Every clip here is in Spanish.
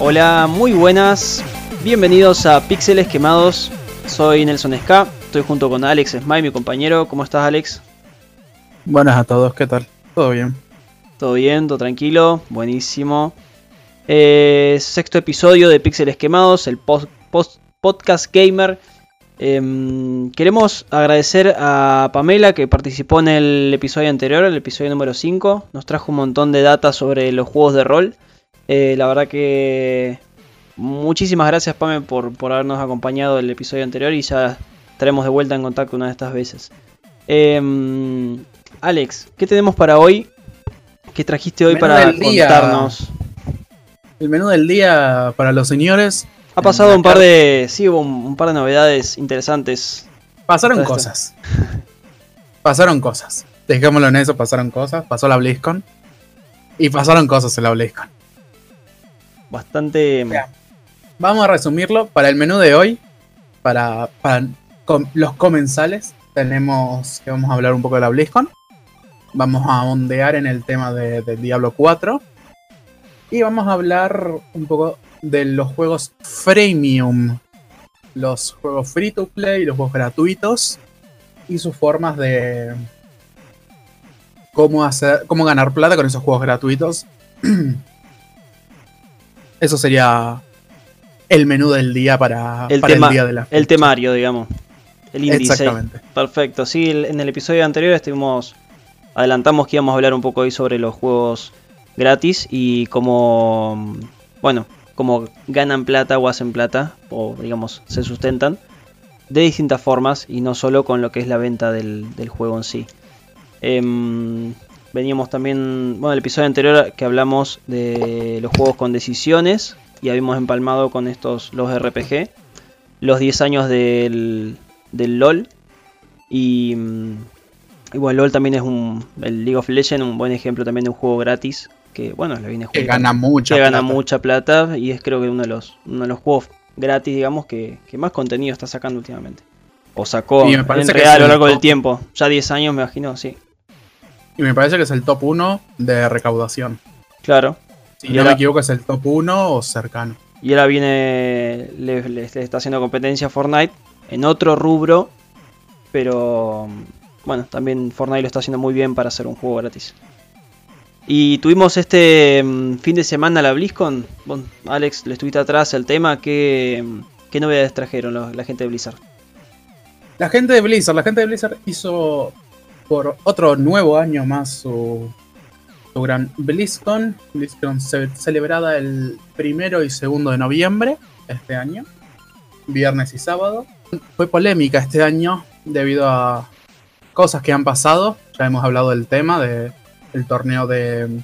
Hola, muy buenas. Bienvenidos a Píxeles Quemados. Soy Nelson Ska. Estoy junto con Alex Smile, mi compañero. ¿Cómo estás, Alex? Buenas a todos, ¿qué tal? ¿Todo bien? Todo bien, todo tranquilo, buenísimo. Eh, sexto episodio de Píxeles Quemados, el post, podcast gamer. Em, queremos agradecer a Pamela que participó en el episodio anterior, el episodio número 5. Nos trajo un montón de data sobre los juegos de rol. Eh, la verdad que muchísimas gracias Pame por, por habernos acompañado el episodio anterior y ya estaremos de vuelta en contacto una de estas veces. Em, Alex, ¿qué tenemos para hoy? ¿Qué trajiste hoy para contarnos? El menú del día para los señores. Ha pasado un par de. Sí, hubo un, par de novedades interesantes. Pasaron cosas. pasaron cosas. Dejémoslo en eso, pasaron cosas. Pasó la BlizzCon. Y pasaron cosas en la BlizzCon bastante... Vamos a resumirlo. Para el menú de hoy, para, los comensales, tenemos que vamos a hablar un poco de la BlizzCon. Vamos a ondear en el tema de, Diablo 4. Y vamos a hablar un poco de los juegos freemium. Los juegos free to play, los juegos gratuitos. Y sus formas de... Cómo, hacer, cómo ganar plata con esos juegos gratuitos. Eso sería el menú del día para el, día de la El temario, digamos. El índice. Exactamente. Perfecto. Sí, en el episodio anterior estuvimos. Adelantamos que íbamos a hablar un poco hoy sobre los juegos gratis y cómo. Bueno, cómo ganan plata o hacen plata, o digamos, se sustentan de distintas formas y no solo con lo que es la venta del, juego en sí. Em, Veníamos también, bueno, el episodio anterior que hablamos de los juegos con decisiones y habíamos empalmado con estos, los RPG, los 10 años del, del LOL y, mm, y, bueno, LOL también es un, el League of Legends, un buen ejemplo también de un juego gratis que, bueno, le viene Que gana mucha que gana mucha plata y es creo que uno de los, uno de los juegos gratis, digamos, que, que más contenido está sacando últimamente. O sacó en real a lo largo del tiempo. Ya 10 años me imagino, sí. Y me parece que es el top 1 de recaudación. Claro. Si no me equivoco, es el top 1 o cercano. Y ahora viene, le, está haciendo competencia a Fortnite en otro rubro, pero bueno, también Fortnite lo está haciendo muy bien para hacer un juego gratis. Y tuvimos este mm, fin de semana la BlizzCon. Bueno, Alex, le estuviste atrás el tema. ¿Qué, qué novedades trajeron la gente de Blizzard? La gente de Blizzard, la gente de Blizzard hizo por otro nuevo año más su, gran BlizzCon. BlizzCon celebrada el primero y segundo de noviembre este año, viernes y sábado. Fue polémica este año debido a cosas que han pasado. Ya hemos hablado del tema de el torneo de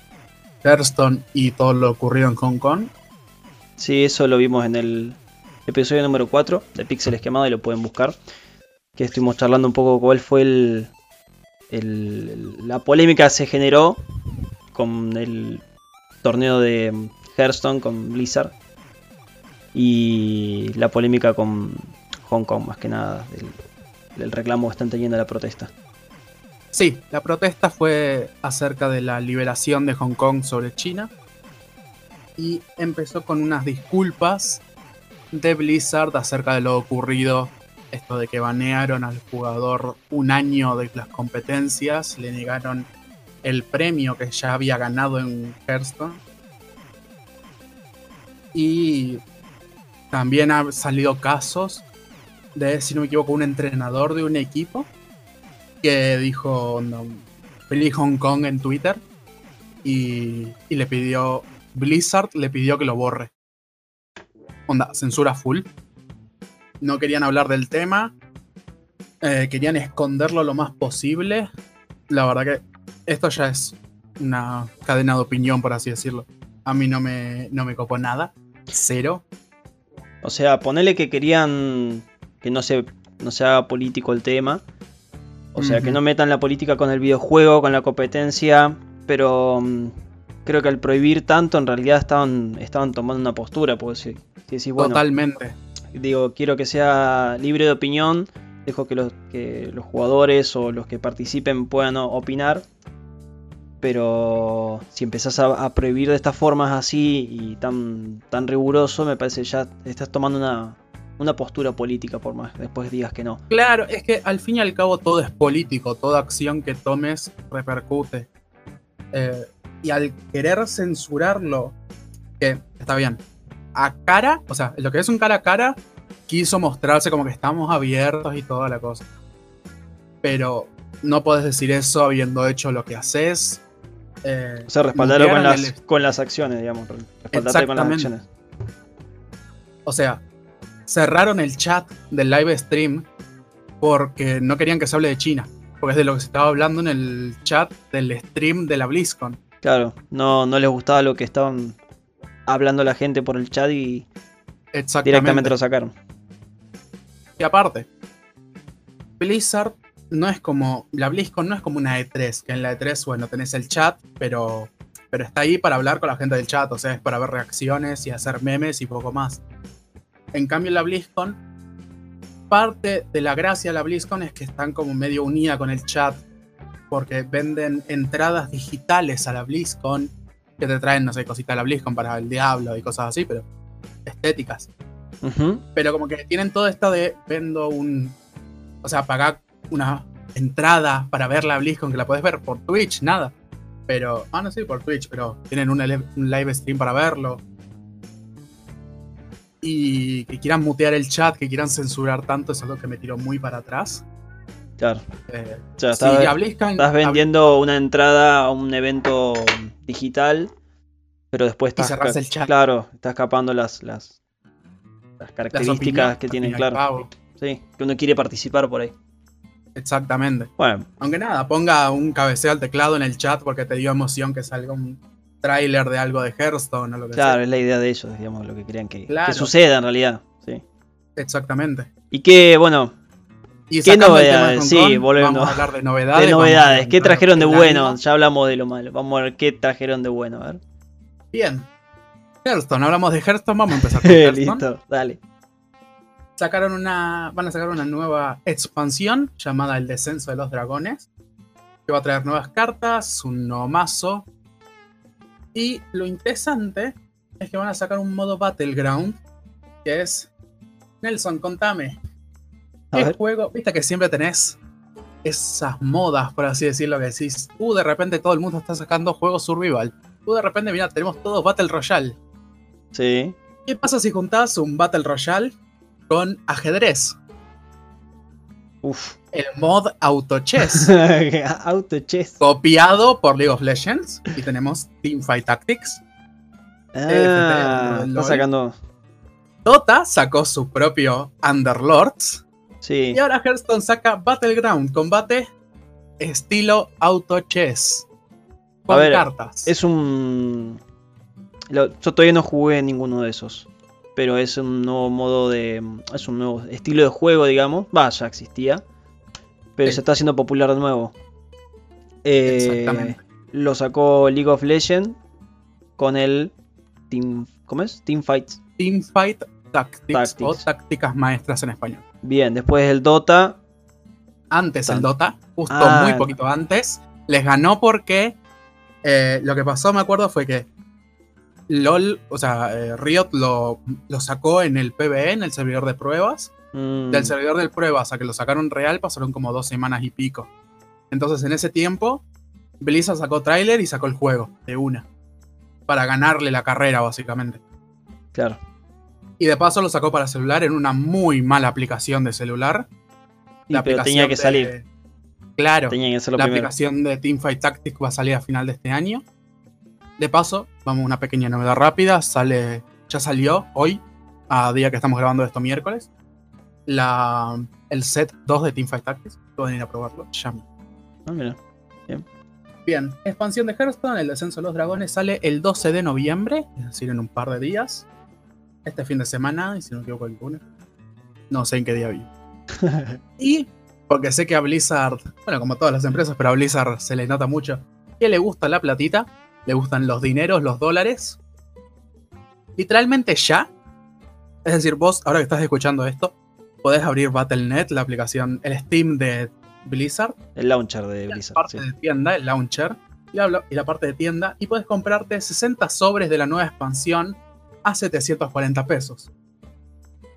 Hearthstone y todo lo ocurrido en Hong Kong. Sí, eso lo vimos en el episodio número 4 de Pixel Esquemado y lo pueden buscar. Que estuvimos charlando un poco cuál fue el, la polémica se generó con el torneo de Hearthstone con Blizzard y la polémica con Hong Kong, más que nada, del, reclamo que están teniendo la protesta. Sí, la protesta fue acerca de la liberación de Hong Kong sobre China y empezó con unas disculpas de Blizzard acerca de lo ocurrido esto de que banearon al jugador un año de las competencias, le negaron el premio que ya había ganado en Hearthstone. Y también han salido casos de, si no me equivoco, un entrenador de un equipo que dijo no, Hong Kong en Twitter y, y le pidió, Blizzard le pidió que lo borre. Onda, censura full no querían hablar del tema, eh, querían esconderlo lo más posible. La verdad que esto ya es una cadena de opinión, por así decirlo. A mí no me, no me copó nada, cero. O sea, ponele que querían que no se, no se haga político el tema. O sea, que no metan la política con el videojuego, con la competencia. Pero mm, creo que al prohibir tanto, en realidad estaban, estaban tomando una postura. Porque si, bueno, Totalmente digo, quiero que sea libre de opinión, dejo que los, que los jugadores o los que participen puedan opinar, Pero si empezás a, prohibir de estas formas así y tan, tan riguroso, me parece ya estás tomando una, una postura política, por más después digas que no. Claro, es que al fin y al cabo todo es político, toda acción que tomes repercute. Eh, y al querer censurarlo, que está bien, a cara, o sea, lo que es un cara a cara, quiso mostrarse como que estamos abiertos y toda la cosa. Pero no puedes decir eso habiendo hecho lo que haces. Eh, o sea, respaldarlo con las, con las acciones, digamos. Respaldarte con las acciones. O sea, cerraron el chat del live stream porque no querían que se hable de China. Porque es de lo que se estaba hablando en el chat del stream de la BlizzCon. Claro, no, no les gustaba lo que estaban hablando la gente por el chat y directamente lo sacaron. Y aparte, Blizzard no es como. La BlizzCon no es como una E3, que en la E3, bueno, tenés el chat, pero, pero está ahí para hablar con la gente del chat, o sea, es para ver reacciones y hacer memes y poco más. En cambio, la BlizzCon, parte de la gracia de la BlizzCon es que están como medio unida con el chat, porque venden entradas digitales a la BlizzCon, que te traen, no sé, cositas de la BlizzCon para el diablo y cosas así, pero estéticas. Pero como que tienen todo esto de vendo un. O sea, pagar una entrada para ver la BlizzCon que la puedes ver por Twitch, nada. Pero, ah, no sé, por Twitch, pero tienen un, live stream para verlo. Y que quieran mutear el chat, que quieran censurar tanto, es algo que me tiró muy para atrás. Claro. Eh, estás vendiendo una entrada a un evento digital, pero después estás. el chat. Claro, estás escapando las, las, las características que tienen, claro. Sí, que uno quiere participar por ahí. Exactamente. Bueno. Aunque nada, ponga un cabeceo al teclado en el chat porque te dio emoción que salga un tráiler de algo de Hearthstone o lo que sea. Claro, es la idea de ellos, digamos, lo que querían que, suceda en realidad. Sí. Exactamente. Y que, bueno. ¿Qué novedades? Sí, volvemos. Vamos a hablar de novedades. De novedades. ¿Qué trajeron de bueno? Ya hablamos de lo malo. Vamos a ver qué trajeron de bueno. A ver. Bien. Hearthstone, hablamos de Hearthstone, vamos a empezar con Hearthstone. Listo, dale sacaron una, van a sacar una nueva expansión llamada El Descenso de los Dragones, que va a traer nuevas cartas, un nuevo mazo. Y lo interesante es que van a sacar un modo Battleground, que es... Nelson, contame. ¿Qué juego? Viste que siempre tenés esas modas, por así decirlo, que decís, uh, de repente todo el mundo está sacando juegos survival. Uh, de repente, mira, tenemos todos Battle Royale. Sí. ¿Qué pasa si juntás un Battle Royale con ajedrez. Uf. El mod Auto Chess. Auto Chess. Copiado por League of Legends. Y tenemos Teamfight Tactics. Ah, está sacando. Dota sacó su propio Underlords. Sí. Y ahora Hearthstone saca Battleground, combate estilo Auto Chess. Con cartas. Es un. Yo todavía no jugué ninguno de esos pero es un nuevo modo de. es un nuevo estilo de juego, digamos. Va, ya existía. Pero se está haciendo popular de nuevo. Eh, lo sacó League of Legends con el Team. ¿Cómo es? Team Fight. Team Fight Tactics, o tácticas maestras en español. Bien, después el Dota. Antes el Dota, justo ah. muy poquito antes. Les ganó porque eh, lo que pasó, me acuerdo, fue que LOL, o sea, eh, Riot lo, sacó en el PBE, en el servidor de pruebas. Mm. Del servidor de pruebas a que lo sacaron real pasaron como dos semanas y pico. Entonces en ese tiempo, Blizzard sacó trailer y sacó el juego de una. Para ganarle la carrera, básicamente. Claro. Y de paso lo sacó para celular en una muy mala aplicación de celular. La tenía que salir. Claro. la aplicación de Teamfight Tactics va a salir a final de este año. De paso, vamos a una pequeña novedad rápida. Sale, ya salió hoy, a día que estamos grabando esto miércoles, la, el set 2 de Teamfight Tactics. Pueden ir a probarlo ya. Ah, mira. Bien. Bien, expansión de Hearthstone, el descenso de los dragones sale el 12 de noviembre, es decir, en un par de días. Este fin de semana, y si no me equivoco, lunes. No sé en qué día vi. y porque sé que a Blizzard, bueno, como todas las empresas, pero a Blizzard se le nota mucho que le gusta la platita le gustan los dineros, los dólares. Literalmente ya. Es decir, vos, ahora que estás escuchando esto, podés abrir Battle.net, la aplicación, el Steam de Blizzard. El launcher de Blizzard. Parte de tienda, el launcher. y la, y la parte de tienda y puedes comprarte 60 sobres de la nueva expansión a 740 pesos.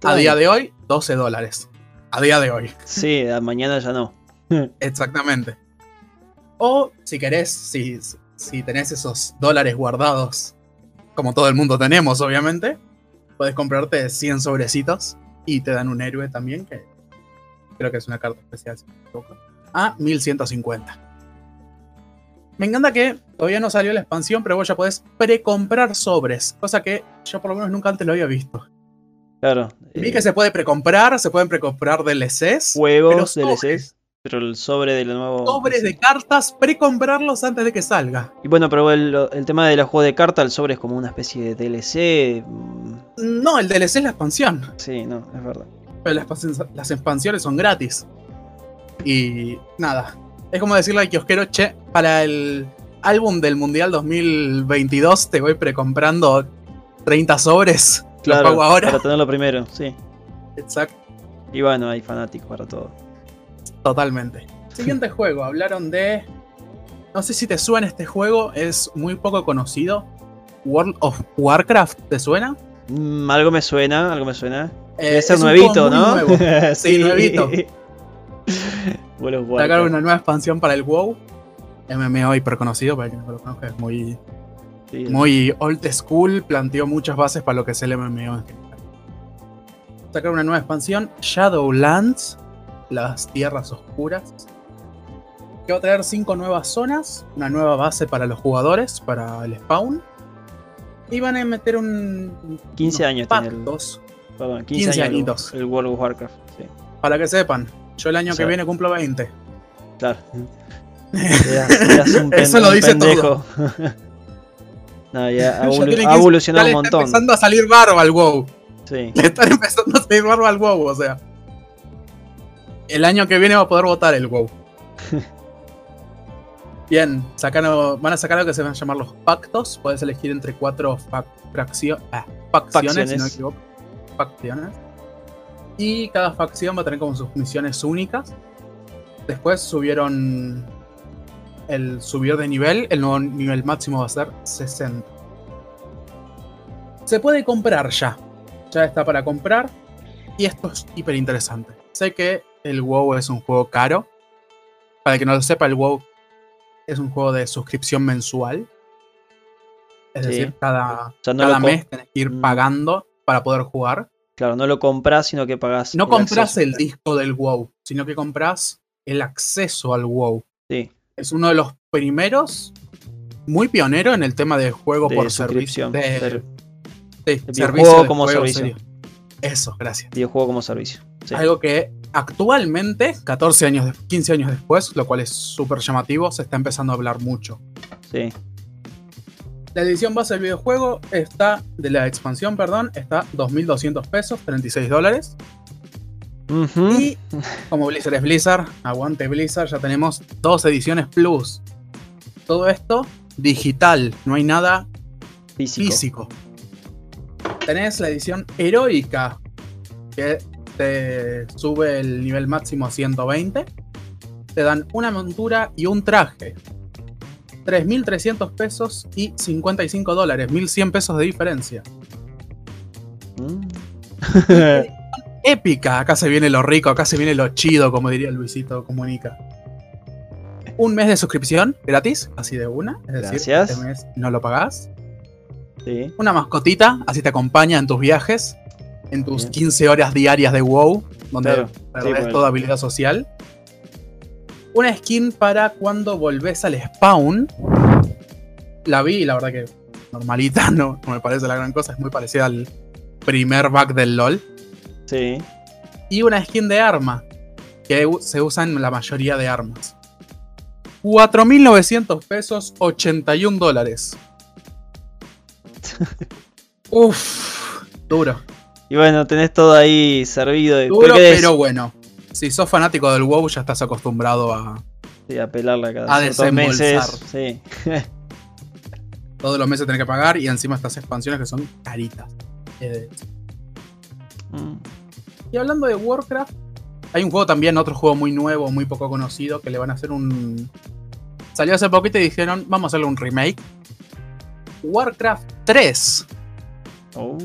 A día de hoy, 12 dólares. A día de hoy. Sí, mañana ya no. Exactamente. O si querés, si, si tenés esos dólares guardados, como todo el mundo tenemos, obviamente, puedes comprarte 100 sobrecitos y te dan un héroe también, que creo que es una carta especial, a 1150. Me encanta que todavía no salió la expansión, pero vos ya podés precomprar sobres, cosa que yo por lo menos nunca antes lo había visto. Claro. Vi que eh, se puede precomprar, se pueden precomprar DLCs. Juegos, DLCs. Pero el sobre de nuevo. Sobres de cartas, precomprarlos antes de que salga. Y bueno, pero el, tema de la juego de cartas, el sobre es como una especie de DLC. Mm. No, el DLC es la expansión. Sí, no, es verdad. Pero las, expansiones son gratis. Y nada. Es como decirle al kiosquero, che, para el álbum del Mundial 2022 te voy precomprando 30 sobres. Claro, lo pago ahora. Para tenerlo primero, sí. Exacto. Y bueno, hay fanáticos para todo. Totalmente. Siguiente juego, hablaron de. No sé si te suena este juego, es muy poco conocido. World of Warcraft, ¿te suena? Mm, algo me suena, algo me suena. Eh, es nuevito, ¿no? sí, nuevito. Sacaron una nueva expansión para el WoW. MMO hiper conocido, para quien no lo conozca, es muy, muy old school. Planteó muchas bases para lo que es el MMO Sacaron una nueva expansión, Shadowlands, las tierras oscuras. Que va a traer 5 nuevas zonas, una nueva base para los jugadores, para el spawn. Y van a meter un. 15 años pactos. Perdón, 15, años. El World of Warcraft, Para que sepan, yo el año que viene cumplo 20. Claro. Eso lo dice todo. no, ya ha, evolucionado un montón. Está empezando a salir barba al WoW. Sí. Le están empezando a salir barba al WoW, o sea el año que viene va a poder votar el WoW. Bien, van a sacar lo que se van a llamar los pactos. Puedes elegir entre cuatro ah, facciones, si no me equivoco. Facciones. Y cada facción va a tener como sus misiones únicas. Después subieron el subir de nivel. El nuevo nivel máximo va a ser 60. Se puede comprar ya. Ya está para comprar. Y esto es hiper interesante. Sé que el WoW es un juego caro. Para el que no lo sepa, el WoW es un juego de suscripción mensual. Es decir, cada, mes tenés que ir mm. pagando para poder jugar. Claro, no lo compras, sino que pagas. No compras el disco del WoW, sino que compras el acceso al WoW. Sí. Es uno de los primeros, muy pionero en el tema de juego por servicio. De, sí, servicio como servicio. Eso, gracias. Videojuego como servicio. Algo que actualmente, 14 años, 15 años después, lo cual es súper llamativo, se está empezando a hablar mucho. Sí. La edición base del videojuego está, de la expansión, perdón, está 2.200 pesos, 36 dólares. Y como Blizzard es Blizzard, aguante Blizzard, ya tenemos dos ediciones plus. Todo esto digital, no hay nada físico. Tenés la edición heroica, que te sube el nivel máximo a 120. Te dan una montura y un traje. 3.300 pesos y 55 dólares. 1.100 pesos de diferencia. Mm. Épica. Acá se viene lo rico, acá se viene lo chido, como diría Luisito Comunica. Un mes de suscripción gratis, así de una. Es decir, este mes no lo pagás. Sí. Una mascotita, así te acompaña en tus viajes en tus 15 horas diarias de WoW, donde perdés toda habilidad social. Una skin para cuando volvés al spawn. La vi la verdad que normalita, no, me parece la gran cosa, es muy parecida al primer bug del LOL. Sí. Y una skin de arma, que se usa en la mayoría de armas. 4.900 pesos, 81 dólares. Uf, duro. Y bueno, tenés todo ahí servido. Duro, pero bueno. Si sos fanático del WoW, ya estás acostumbrado a. Sí, a pelarla cada a meses. Sí. Todos los meses tenés que pagar y encima estas expansiones que son caritas. Mm. Y hablando de Warcraft, hay un juego también, otro juego muy nuevo, muy poco conocido, que le van a hacer un Salió hace poquito y dijeron, vamos a hacerle un remake. Warcraft 3. Oh.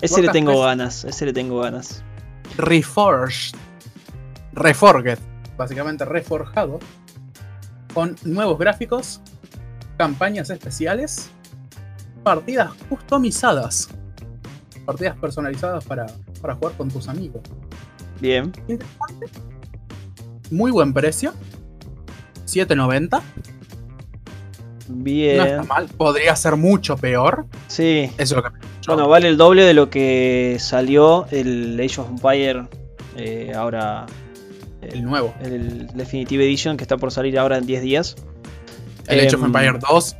Ese le tengo ganas, ese le tengo ganas. Reforged. Reforged. Básicamente reforjado. Con nuevos gráficos, campañas especiales, partidas customizadas. Partidas personalizadas para, para jugar con tus amigos. Bien. Muy buen precio. 7.90. Bien. No está mal. Podría ser mucho peor. Sí. Eso es lo que Bueno, vale el doble de lo que salió el Age of Empire eh, ahora. El nuevo. El Definitive Edition que está por salir ahora en 10 días. El Age of em, Empire 2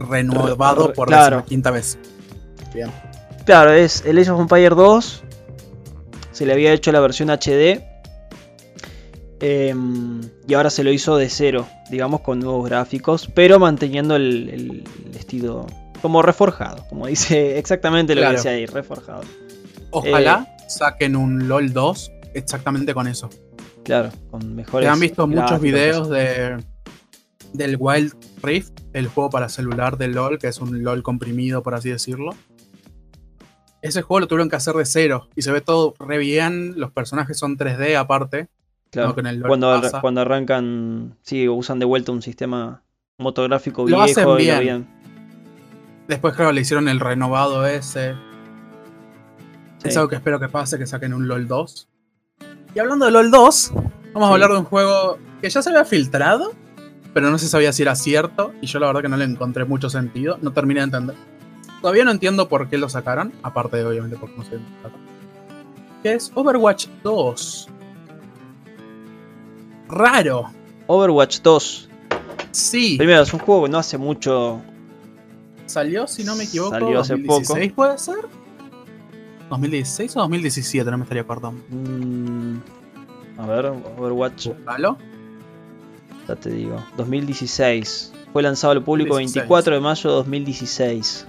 renovado por la quinta vez. Bien. Claro, es el Age of Empire 2. Se le había hecho la versión HD Em, y ahora se lo hizo de cero, digamos, con nuevos gráficos, pero manteniendo el, estilo como reforjado, como dice exactamente lo que dice ahí, reforjado. Ojalá eh, saquen un LOL 2 exactamente con eso. Claro, con mejores. Se han visto muchos videos de del Wild Rift, el juego para celular de LOL, que es un LOL comprimido, por así decirlo. Ese juego lo tuvieron que hacer de cero y se ve todo re bien. Los personajes son 3D aparte cuando, cuando arrancan, sí, usan de vuelta un sistema motográfico viejo y bien. Después, claro, le hicieron el renovado ese. Es algo que espero que pase, que saquen un LOL 2. Y hablando de LOL 2, vamos a hablar de un juego que ya se había filtrado, pero no se sabía si era cierto, y yo la verdad que no le encontré mucho sentido, no terminé de entender. Todavía no entiendo por qué lo sacaron, aparte de obviamente porque no se Que es Overwatch 2 raro. Overwatch 2. Sí. Primero, es un juego que no hace mucho. Salió, si no me equivoco, Salió hace 2016, poco. puede ser? ¿2016 o 2017? No me estaría acordando. Mm, a ver, Overwatch. ¿Halo? Ya te digo. 2016. Fue lanzado al público 24 de mayo de 2016.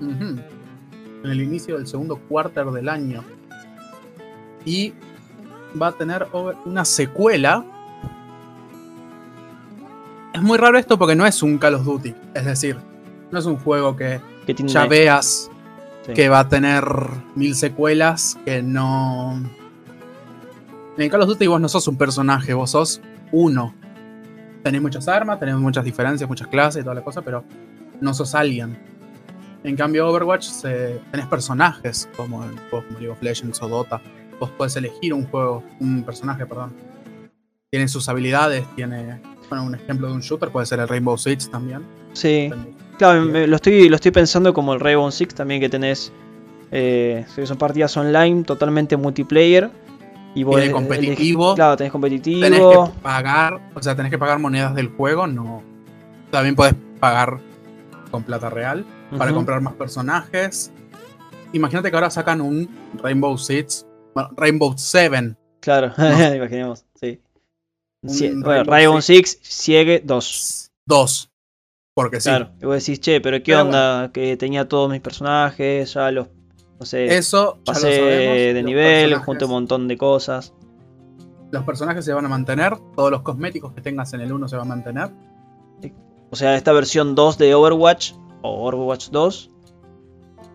En el inicio del segundo cuarter del año. Y va a tener una secuela. Es muy raro esto porque no es un Call of Duty. Es decir, no es un juego que, ya veas que va a tener mil secuelas, que no... En Call of Duty vos no sos un personaje, vos sos uno. Tenés muchas armas, tenés muchas diferencias, muchas clases y toda la cosa, pero no sos alguien. En cambio, Overwatch tenés personajes como en juegos como League of Legends o Dota vos podés elegir un juego, un personaje, perdón. Tiene sus habilidades, tiene. Bueno, un ejemplo de un shooter puede ser el Rainbow Six también. Sí. Claro, lo estoy, lo estoy pensando como el Rainbow Six también que tenés. Eh, son partidas online, totalmente multiplayer. Y vos tenés competitivo. claro, tenés competitivo. Tenés que pagar, o sea, tenés que pagar monedas del juego, no. También podés pagar con plata real para comprar más personajes. Imagínate que ahora sacan un Rainbow Six Rainbow Seven. Claro, imaginemos, sí. Rainbow, Six, Sigue 2. 2. Porque sí. Claro, y vos decís, che, pero ¿qué onda? Que tenía todos mis personajes, ya los. No sé. Eso, pasé de nivel, junto un montón de cosas. Los personajes se van a mantener, todos los cosméticos que tengas en el 1 se van a mantener. O sea, esta versión 2 de Overwatch, o Overwatch 2,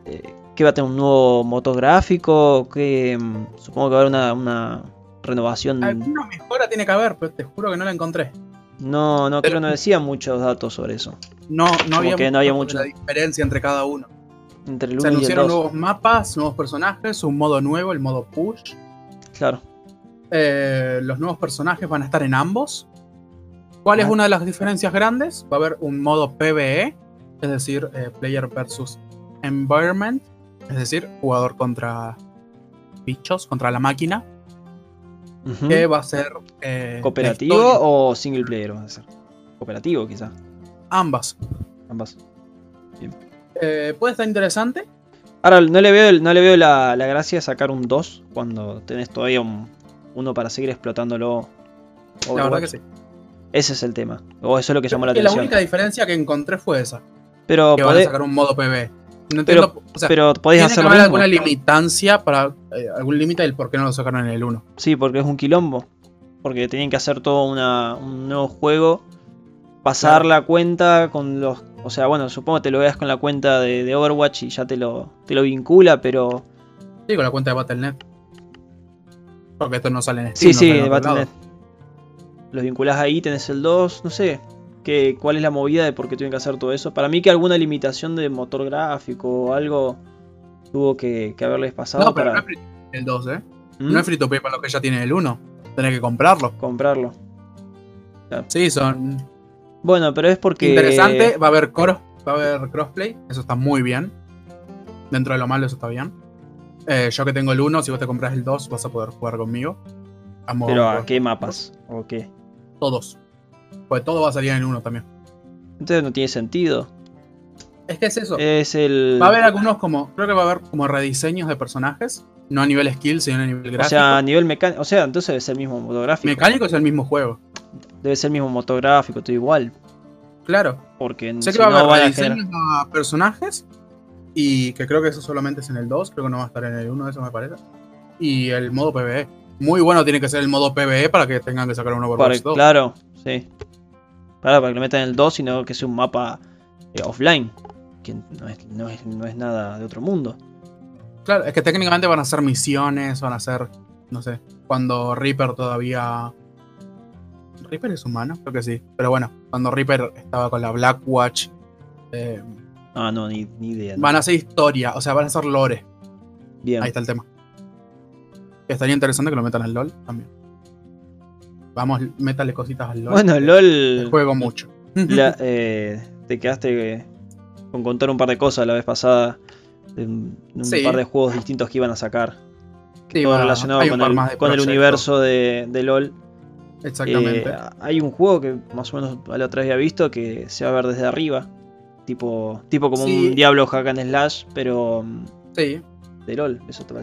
eh, que va a tener un nuevo motográfico, que mm, supongo que va a haber una, renovación. Alguna mejora tiene que haber, pero te juro que no la encontré. No, no creo que no decía muchos datos sobre eso. No, no había, que no había mucha diferencia entre cada uno. Entre Se anunciaron nuevos mapas, nuevos personajes, un modo nuevo, el modo push. Claro. Eh, los nuevos personajes van a estar en ambos. ¿Cuál es una de las diferencias grandes? Va a haber un modo PvE, es decir, eh, Player versus Environment, es decir, jugador contra bichos, contra la máquina. Que va a ser. Eh, ¿Cooperativo o single player? Va a ser? Cooperativo, quizá. Ambas. Ambas. Eh, puede estar interesante. Ahora, no le veo, no le veo la, gracia de sacar un 2 cuando tenés todavía un, uno para seguir explotándolo. La verdad que sí. Ese es el tema. O eso es lo que llamó la atención. La única diferencia que encontré fue esa. Pero que van a sacar un modo PB. No entiendo, pero, o sea, pero podéis hacer alguna limitancia para eh, algún límite del por qué no lo sacaron en el 1. Sí, porque es un quilombo. porque tenían que hacer todo un nuevo juego. Pasar la cuenta con los. O sea, bueno, supongo que te lo veas con la cuenta de, Overwatch y ya te lo, te lo vincula, pero. Sí, con la cuenta de Battle.net. Porque esto no sale en Steam. Sí, sí, de Battle.net. Los vinculás ahí, tenés el 2, no sé. Que, ¿Cuál es la movida de por qué tienen que hacer todo eso? Para mí que alguna limitación de motor gráfico o algo tuvo que, haberles pasado. No, pero no es el 2, ¿eh? ¿Mm? No es free to para los que ya tienen el 1. Tenés que comprarlo. Comprarlo. Sí, son. Bueno, pero es porque. Interesante, va a haber cross, va a haber crossplay, eso está muy bien. Dentro de lo malo, eso está bien. Eh, yo que tengo el 1, si vos te compras el 2, vas a poder jugar conmigo. ¿Pero a qué mapas? ¿O qué? Todos. Pues todo va a salir en 1 también. Entonces no tiene sentido. Es que es eso. Es el... Va a haber algunos como. Creo que va a haber como rediseños de personajes. No a nivel skill, sino a nivel gráfico. O sea, a nivel mecánico. O sea, entonces debe ser el mismo motográfico. Mecánico es el mismo juego. Debe ser el mismo motográfico, todo igual. Claro. Porque sé que va a haber rediseños a, personajes. Y que creo que eso solamente es en el 2. Creo que no va a estar en el 1, eso me parece. Y el modo PvE. Muy bueno tiene que ser el modo PvE para que tengan que sacar un Overwatch 2. Claro, sí. Para, para que lo metan en el 2, sino que sea un mapa eh, offline. Que no es, no, es, no es nada de otro mundo. Claro, es que técnicamente van a ser misiones, van a ser, no sé, cuando Reaper todavía... Reaper es humano, creo que sí. Pero bueno, cuando Reaper estaba con la Blackwatch... Eh, ah, no, ni, idea. Van a ser historia, o sea, van a ser lore. Bien. Ahí está el tema. Estaría interesante que lo metan al LOL también. Vamos, métale cositas al LOL. Bueno, LOL... Juego mucho. Eh, te quedaste con contar un par de cosas la vez pasada un, par de juegos distintos que iban a sacar. todo relacionado con el, universo de, LOL. Exactamente. Eh, hay un juego que más o menos a la otra vez había visto que se va a ver desde arriba. Tipo, tipo como un Diablo Hack and Slash, pero mm, sí. de LOL. Eso te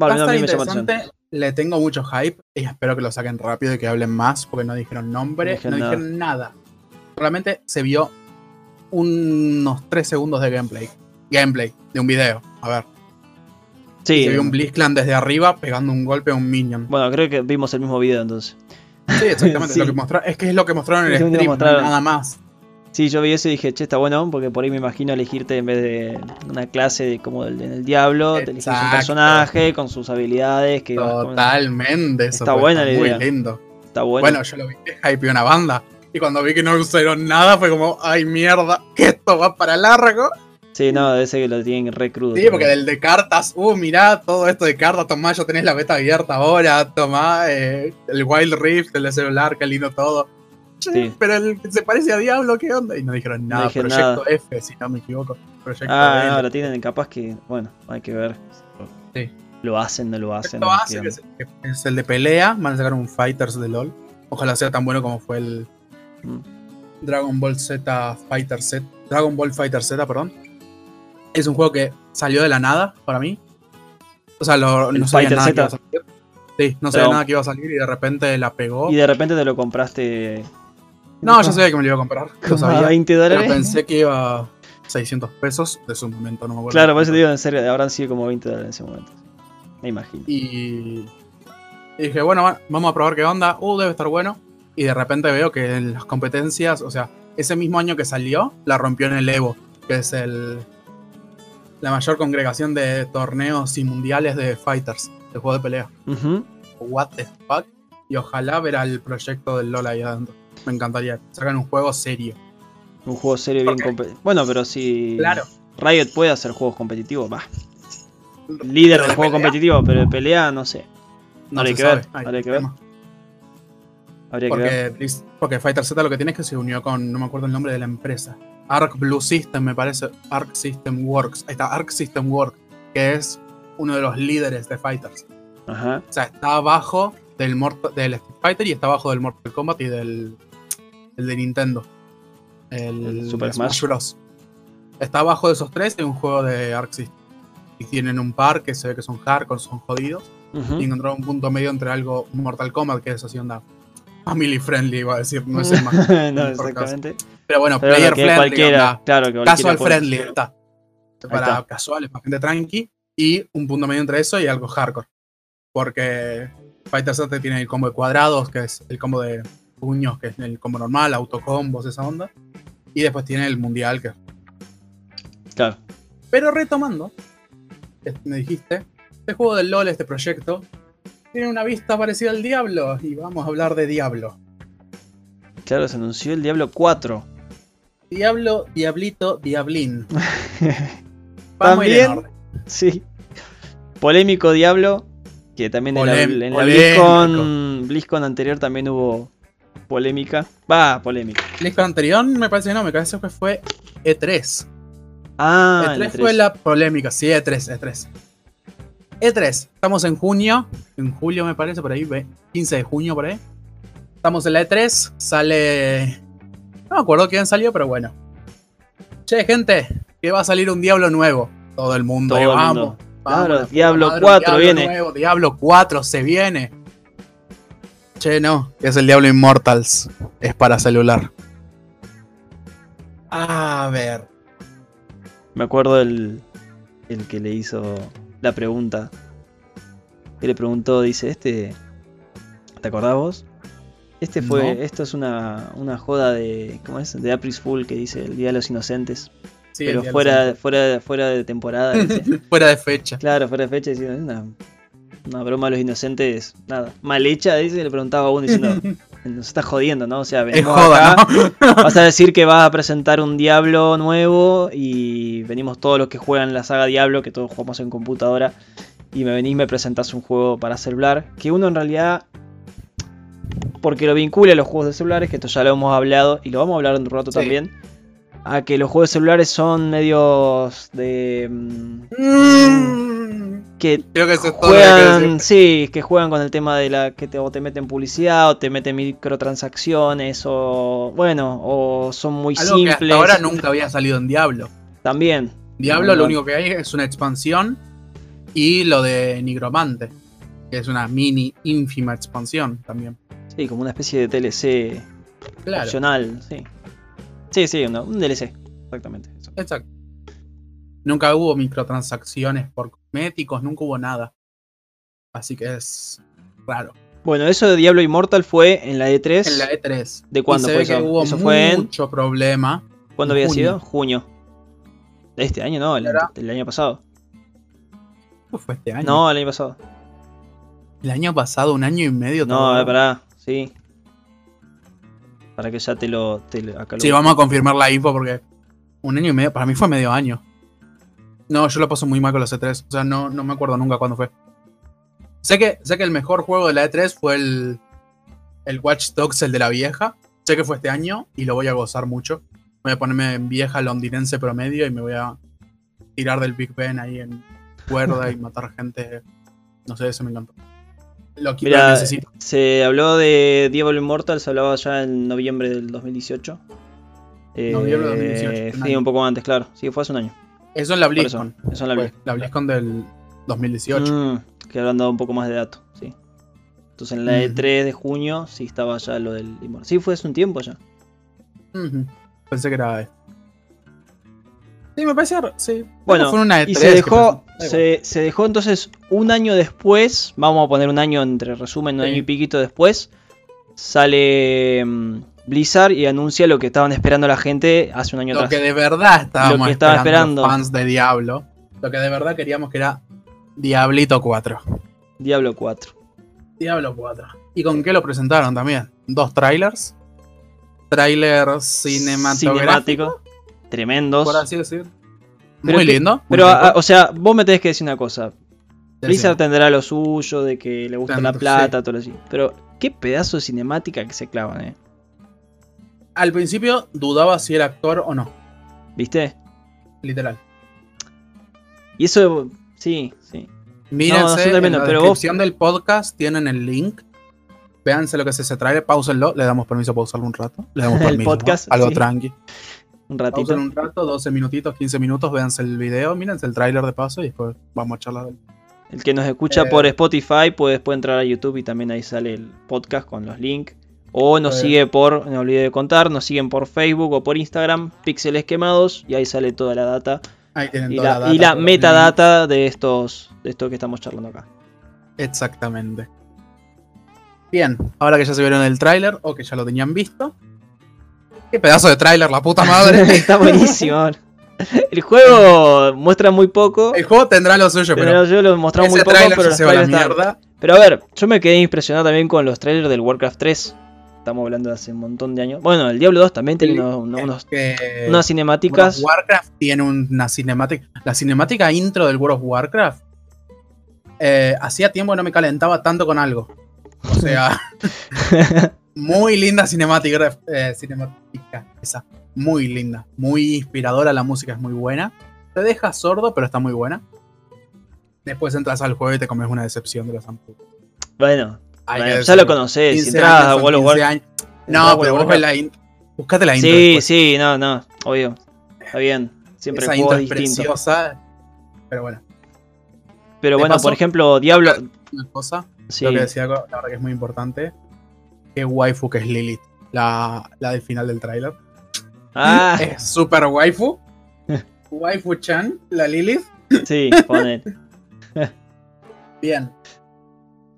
va a estar interesante. interesante. Le tengo mucho hype y espero que lo saquen rápido y que hablen más porque no dijeron nombre, no, dijeron nada. Solamente se vio unos 3 segundos de gameplay. Gameplay de un video. A ver. Sí. Se vio un Blitzclan desde arriba pegando un golpe a un minion. Bueno, creo que vimos el mismo video entonces. Sí, exactamente. Lo que es que es lo que mostraron en el stream, nada más. Sí, yo vi eso y dije, che, está bueno, porque por ahí me imagino elegirte en vez de una clase de, como en el Diablo, te eliges un personaje con sus habilidades. Que Totalmente, eso está buena la idea. Muy lindo. Está bueno. Bueno, yo lo vi que hype una banda. Y cuando vi que no usaron nada, fue como, ay mierda, que esto va para largo. Sí, no, debe ser que lo tienen re crudo. Sí, porque del de cartas, uh, mirá todo esto de cartas, tomá, ya tenés la beta abierta ahora, tomá eh, el Wild Rift, el de celular, qué lindo todo. Sí. Pero el que se parece a Diablo, ¿qué onda? Y no dijeron nada, Proyecto F, si no me equivoco. Proyecto ah, lo tienen capaz que, bueno, hay que ver. Sí. Lo hacen, no lo hacen. Lo hace, que es, es, el de pelea, van a sacar un Fighters de LOL. Ojalá sea tan bueno como fue el, Dragon Ball Z Fighter Z. Dragon Ball Fighter Z, perdón. Es un juego que salió de la nada para mí. O sea, no sabía nada que iba a salir. Sí, no sabía nada que iba a salir y de repente la pegó. Y de repente te lo compraste. No, ya sabía que me lo iba a comprar. Lo sabía, 20 dólares. Pero pensé que iba a 600 pesos de su momento, no me acuerdo. Claro, por eso te digo en serio, habrán sido como 20 dólares en ese momento. Me imagino. Y, y dije, bueno, vamos a probar qué onda. Uh, debe estar bueno. Y de repente veo que en las competencias, o sea, ese mismo año que salió, la rompió en el Evo, que es el la mayor congregación de torneos y mundiales de fighters, de juego de pelea. What the fuck. Y ojalá ver el proyecto del LoL ahí adentro. Me encantaría. Sacan un juego serio. Un juego serio bien competitivo. Bueno, pero si claro. Riot puede hacer juegos competitivos, va. Líder del juego competitivo, pero de pelea, no sé. No, hay que ver. No hay que ver porque, porque Fighter Z lo que tiene es que se unió con, no me acuerdo el nombre de la empresa. Arc Blue System, me parece. Arc System Works. Ahí está, Arc System Works, que es uno de los líderes de Fighters. Ajá. O sea, está abajo del, del Street Fighter y está abajo del Mortal Kombat y del el de Nintendo. El, Super Smash Bros. Está abajo de esos tres en un juego de Arc System. Y tienen un par que se ve que son hardcore, son jodidos. Y encontraron un punto medio entre algo Mortal Kombat, que es así onda family friendly, iba a decir, no es el más. no, exactamente. Pero bueno, player friendly. Cualquiera, claro, que Casual friendly, está. Para casuales, para gente tranqui. Y un punto medio entre eso y algo hardcore. Porque Fighter Z tiene el combo de cuadrados, que es el combo de puños, que es el combo normal, autocombos, esa onda. Y después tiene el mundial, que Claro. Pero retomando, me dijiste, este juego del LOL, este proyecto, tiene una vista parecida al Diablo. Y vamos a hablar de Diablo. Claro, se anunció el Diablo 4. Diablo, Diablito, Diablín. También, sí. Polémico Diablo, que también en la, en la BlizzCon, anterior también hubo polémica. Va, polémica. BlizzCon anterior me parece que no, me parece que fue E3. Ah, E3, E3 fue la polémica, sí, E E3, E3. E3, estamos en junio, en julio me parece, por ahí, 15 de junio por ahí. Estamos en la E3, sale... No me acuerdo quién salió, pero bueno. Che, gente, que va a salir un Diablo nuevo. Todo el mundo, Todo vamos. mundo. Claro, Diablo 4 viene. Diablo 4 se viene. Che, no, es el Diablo Immortals. Es para celular. A ver. Me acuerdo el, el que le hizo la pregunta. Que le preguntó, dice, este... ¿Te acordás vos? Este fue, esto es una, una joda de, ¿cómo es? De April Fool que dice el Día de los Inocentes. Sí, pero fuera, fuera, fuera de temporada. fuera de fecha. Claro, fuera de fecha. Dice, una, una broma a los inocentes, nada, mal hecha, dice, le preguntaba a uno diciendo, nos está jodiendo, ¿no? O sea, venimos joda, acá, ¿no? vas a decir que vas a presentar un Diablo nuevo y venimos todos los que juegan la saga Diablo, que todos jugamos en computadora, y me venís y me presentás un juego para celular, que uno en realidad porque lo vincula a los juegos de celulares, que esto ya lo hemos hablado y lo vamos a hablar en un rato sí. también, a que los juegos celulares son medios de... Mm, que, Creo que eso es juegan, que sí, que juegan con el tema de la que te, o te meten publicidad o te meten microtransacciones o bueno, o son muy Algo simples. Que hasta ahora nunca había salido en Diablo. También. Diablo lo único que hay es una expansión y lo de Nigromante, que es una mini ínfima expansión también. Sí, como una especie de DLC claro. opcional, sí. Sí, sí, un DLC, exactamente. Eso. Exacto. Nunca hubo microtransacciones por cosméticos, nunca hubo nada. Así que es raro. Bueno, eso de Diablo Immortal fue en la E3. En la E3. ¿De cuándo fue eso? hubo eso mucho fue en... problema. ¿Cuándo había junio. sido? Junio. ¿De este año? No, el, el año pasado. fue este año? No, el año pasado. El año pasado, un año y medio. No, todo. pará, sí. Para que ya te lo. Te lo, acá lo sí, vamos a confirmar la info porque un año y medio, para mí fue medio año. No, yo lo paso muy mal con los E3. O sea, no, no me acuerdo nunca cuándo fue. Sé que, sé que el mejor juego de la E3 fue el, el Watch Dogs, el de la vieja. Sé que fue este año y lo voy a gozar mucho. Voy a ponerme en vieja londinense promedio y me voy a tirar del Big Ben ahí en cuerda y matar gente. No sé, eso me encantó. Lo que Mira, necesito. Se habló de Diablo Immortal, se hablaba ya en noviembre del 2018. Noviembre del 2018. Sí, un poco antes, claro. Sí, fue hace un año. Eso en la BlizzCon. Eso, eso en la BlizzCon. La BlizzCon del 2018. Mm, que habrán dado un poco más de datos, sí. Entonces en la uh -huh. E3 de junio sí estaba ya lo del Immortal. Sí, fue hace un tiempo ya. Uh -huh. Pensé que era Sí, me parece. Sí. Bueno, fue una E3 y se dejó, se, se, dejó entonces un año después. Vamos a poner un año entre resumen, un sí. año y piquito después. Sale um, Blizzard y anuncia lo que estaban esperando la gente hace un año lo atrás. Lo que de verdad estábamos lo que estaba esperando, esperando fans de Diablo. Lo que de verdad queríamos que era Diablito 4. Diablo 4. Diablo 4. ¿Y con qué lo presentaron también? Dos trailers. Trailer cinematográfico. cinemático tremendos. Por así decir. Pero muy que, lindo. Muy pero, lindo. a, o sea, vos me tenés que decir una cosa. Blizzard tendrá lo suyo, de que le gusta Tanto, la plata, sí. todo así. Pero qué pedazo de cinemática que se clavan, eh. Al principio dudaba si era actor o no. ¿Viste? Literal. Y eso, sí, sí. Mírense, no, no, en la pero descripción vos... del podcast tienen el link. Véanse lo que es ese trailer, pausenlo. Le damos permiso a pausarlo un rato. Le damos permiso. el podcast. ¿no? Algo sí. tranqui. Un ratito. Un rato, 12 minutitos, 15 minutos, véanse el video, mírense el tráiler de paso y después vamos a charlar. El que nos escucha eh, por Spotify puede después entrar a YouTube y también ahí sale el podcast con los links. O nos eh, sigue por, no olvidé de contar, nos siguen por Facebook o por Instagram, Píxeles Quemados, y ahí sale toda la data. Ahí tienen y toda la, la, data. Y la metadata de estos de esto que estamos charlando acá. Exactamente. Bien, ahora que ya se vieron el tráiler o que ya lo tenían visto. Qué pedazo de tráiler, la puta madre. Está buenísimo. El juego muestra muy poco. El juego tendrá lo suyo, pero. Yo lo mostrado muy poco, pero Pero a ver, yo me quedé impresionado también con los trailers del Warcraft 3. Estamos hablando de hace un montón de años. Bueno, el Diablo 2 también tiene unos, unas cinemáticas. Warcraft tiene una cinemática. La cinemática intro del World of Warcraft. Eh, hacía tiempo que no me calentaba tanto con algo. O sea. muy linda cinemática, eh, cinemática. Esa muy linda, muy inspiradora, la música es muy buena. Te deja sordo, pero está muy buena. Después entras al juego y te comes una decepción de los Ampuros. Bueno, ya lo conocés. Si entras a World of Warcraft. No, pero vos ves la intro. Buscate la intro. Sí, sí, no, no, obvio. Está bien. Siempre Esa intro es preciosa. Pero bueno. Pero bueno, por ejemplo, Diablo. Una cosa, sí. lo que decía, la verdad que es muy importante. Que waifu que es Lilith, la, la del final del tráiler. Ah. Es super waifu. waifu Chan, la Lilith. Sí, pone. Bien.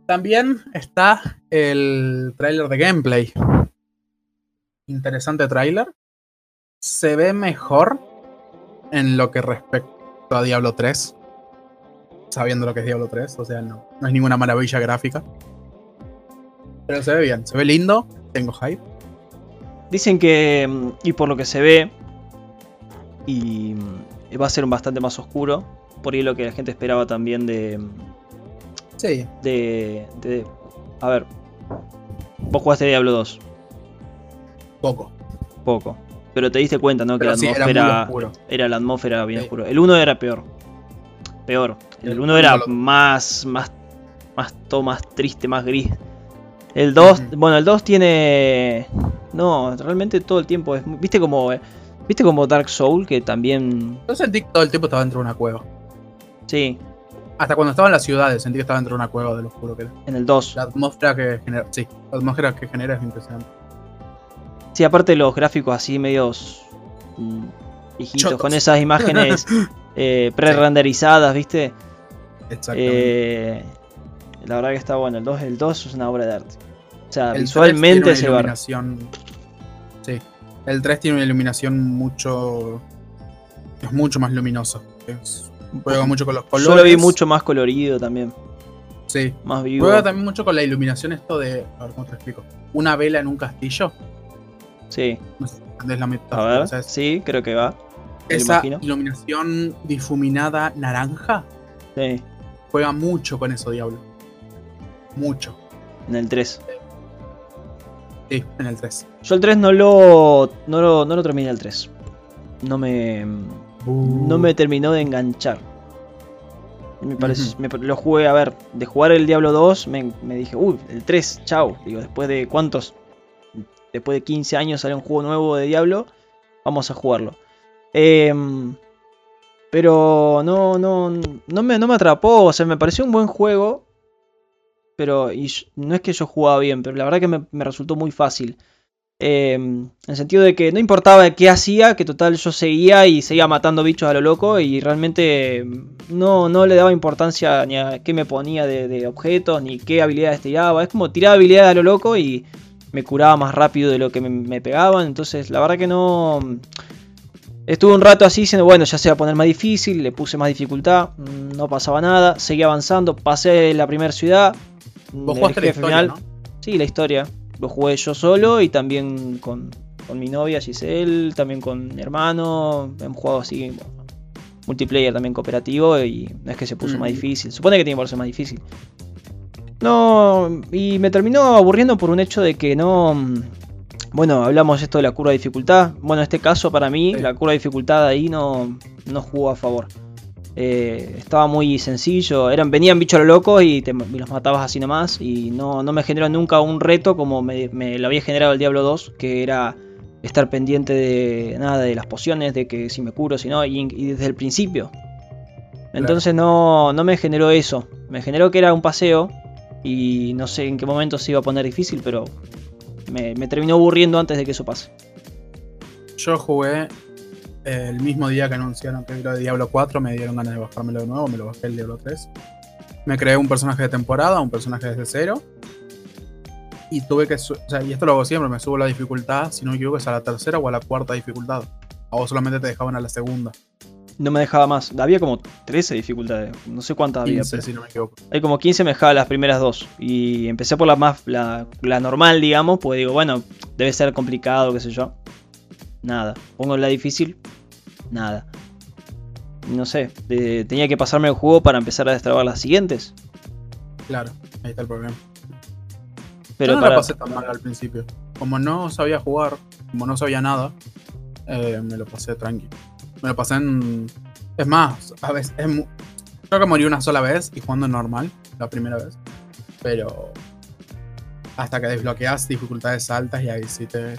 También está el tráiler de gameplay. Interesante tráiler. Se ve mejor en lo que respecta a Diablo 3. Sabiendo lo que es Diablo 3. O sea, no, no es ninguna maravilla gráfica. Pero se ve bien, se ve lindo. Tengo hype. Dicen que, mm, y por lo que se ve, y mm, va a ser bastante más oscuro. Por ahí lo que la gente esperaba también de. Mm, sí. De. de a ver. Vos jugaste Diablo 2. Poco. Poco. Pero te diste cuenta, ¿no? que la atmósfera. Era, la atmósfera bien oscura. El 1 era peor. Peor. El 1 era más. más. más todo más triste, más gris. El 2. Bueno, el 2 tiene. No, realmente todo el tiempo es. ¿Viste como. ¿Viste como Dark Soul? Que también. Yo sentí que todo el tiempo estaba dentro de una cueva. Sí. Hasta cuando estaba en las ciudades sentí que estaba dentro de una cueva de lo oscuro que era. En el 2. La atmósfera que genera. Sí, la atmósfera que genera es impresionante. Sí, aparte los gráficos así medios. Mm, hijitos, con esas imágenes eh, pre-renderizadas, ¿viste? Exactamente. Eh, la verdad que está bueno. El 2, el 2 es una obra de arte. O sea, visualmente se va. Sí. El 3 tiene una iluminación mucho. Es mucho más luminoso. juega mucho con los colores. Yo lo vi mucho más colorido también. Sí. Más vivo. Juega también mucho con la iluminación, esto de. A ver cómo te explico. Una vela en un castillo. Sí. No sé, es la metáfora. A ver, sí, creo que va. Esa iluminación difuminada naranja. Sí. Juega mucho con eso, Diablo. Mucho. En el 3. Sí, en el 3. Yo el 3 no lo, no lo, no lo terminé el 3. No me, no me terminó de enganchar. Me parece, lo jugué, a ver, de jugar el Diablo 2 me, me dije, uy, el 3, chao. Digo, después de cuántos, después de 15 años sale un juego nuevo de Diablo, vamos a jugarlo. Em, pero no, no, no me, no me atrapó, o sea, me pareció un buen juego, pero no es que yo jugaba bien, pero la verdad que me, resultó muy fácil. Em, en el sentido de que no importaba qué hacía, que total yo seguía y seguía matando bichos a lo loco y realmente no, no le daba importancia ni a qué me ponía de, objetos, ni qué habilidades tiraba. Es como tiraba habilidades a lo loco y me curaba más rápido de lo que me, me pegaban. Entonces la verdad que no... Estuve un rato así diciendo, bueno, ya se va a poner más difícil, le puse más dificultad, no pasaba nada, seguí avanzando, pasé la primera ciudad, Vos jugaste la historia, ¿no? Sí, la historia. Lo jugué yo solo y también con, mi novia Giselle, también con mi hermano. Hemos jugado así, multiplayer también cooperativo y no es que se puso más mm. difícil. Supone que tiene que ser más difícil. No, y me terminó aburriendo por un hecho de que no... Bueno, hablamos esto de la curva de dificultad. Bueno, en este caso para mí la curva de dificultad ahí no, no jugó a favor. Eh, estaba muy sencillo. Eran, venían bichos a lo loco y, te, los matabas así nomás. Y no, me generó nunca un reto como me, lo había generado el Diablo 2, que era estar pendiente de nada de las pociones, de que si me curo, si no, y, desde el principio. Entonces no, no me generó eso. Me generó que era un paseo y no sé en qué momento se iba a poner difícil, pero me, me terminó aburriendo antes de que eso pase. Yo jugué el mismo día que anunciaron que era Diablo 4, me dieron ganas de bajármelo de nuevo, me lo bajé el Diablo 3. Me creé un personaje de temporada, un personaje desde cero. Y tuve que, o sea, y esto lo hago siempre, me subo la dificultad, si no me equivoco, es a la tercera o a la cuarta dificultad. O solamente te dejaban a la segunda. No me dejaba más. Había como 13 dificultades. No sé cuántas 15, había. si no me equivoco. Hay como 15, me dejaba las primeras dos. Y empecé por la más la, la normal, digamos, pues digo, bueno, debe ser complicado, qué sé yo. Nada. Pongo la difícil. Nada. No sé. tenía que pasarme el juego para empezar a destrabar las siguientes. Claro, ahí está el problema. Pero Yo no para. la pasé tan mal al principio. Como no sabía jugar, como no sabía nada, eh, me lo pasé tranqui. Me lo pasé en. Es más, a veces. Es mu- Creo que morí una sola vez y jugando normal, la primera vez. Pero. Hasta que desbloqueas dificultades altas y ahí sí te.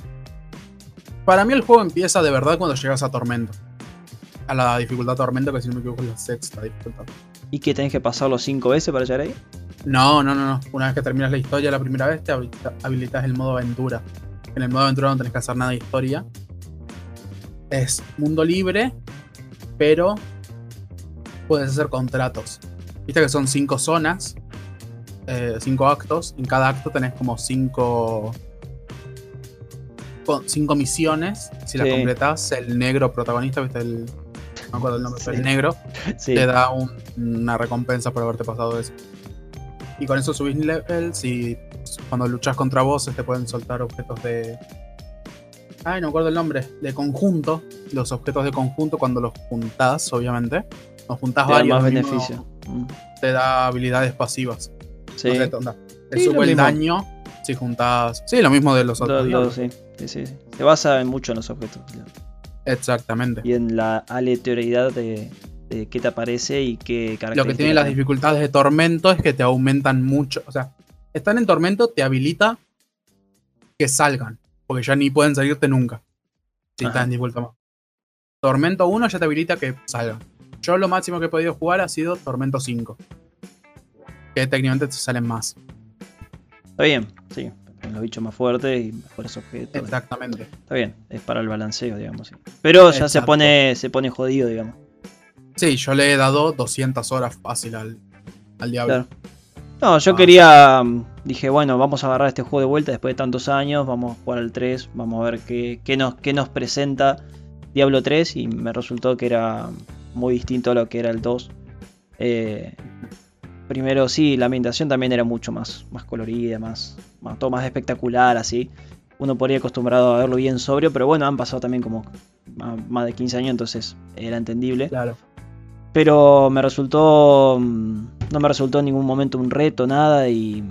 Para mí el juego empieza de verdad cuando llegas a Tormento. A la dificultad Tormento, que si no me equivoco es la sexta dificultad. ¿Y que tenés que pasarlo 5 veces para llegar ahí? No, no, no, no. Una vez que terminas la historia la primera vez, te habilita- habilitas el modo aventura. En el modo aventura no tenés que hacer nada de historia. Es mundo libre, pero puedes hacer contratos. Viste que son cinco zonas, eh, cinco actos. En cada acto tenés como cinco. Co- Cinco misiones. Si las Sí. completas, el negro protagonista, viste el. No me acuerdo el nombre, pero el negro Sí. te da un- una recompensa por haberte pasado eso. Y con eso subís levels y cuando luchas contra bosses te pueden soltar objetos de. Ay, no me acuerdo el nombre. De conjunto. Los objetos de conjunto, cuando los juntás, obviamente. Los juntás Te da varios. más el mismo beneficio. Te da habilidades pasivas. Sí. No sé, onda. Te Sí, sube el mismo. daño si juntás. Sí, lo mismo de los Lo- otros. lo- sí, sí, sí, sí. Se basa mucho en los objetos. Exactamente. Y en la aleatoriedad de, de qué te aparece y qué Lo características. que tienen las tiene. dificultades de tormento es que te aumentan mucho. O sea, estar en tormento te habilita que salgan. Porque ya ni pueden salirte nunca. Si Ajá. estás en dificultad más. Tormento 1 ya te habilita que salgan. Yo lo máximo que he podido jugar ha sido Tormento 5. Que técnicamente te salen más. Está bien, sí. Los bichos más fuertes y mejores objetos. Exactamente. Está bien, es para el balanceo, digamos. sí. Pero ya se pone, se pone jodido, digamos. Sí, yo le he dado 200 horas fácil al, al diablo. Claro. No, yo Ah. quería. mm, Dije, bueno, vamos a agarrar este juego de vuelta después de tantos años. Vamos a jugar al 3. Vamos a ver qué, qué nos, qué nos presenta Diablo 3. Y me resultó que era muy distinto a lo que era el 2. Eh, primero, sí, la ambientación también era mucho más, más colorida, más, más, todo más espectacular, así. Uno ahí acostumbrado a verlo bien sobrio, pero bueno, han pasado también como más, de 15 años, entonces era entendible. Claro. Pero me resultó. mm, No me resultó en ningún momento un reto, nada. Y,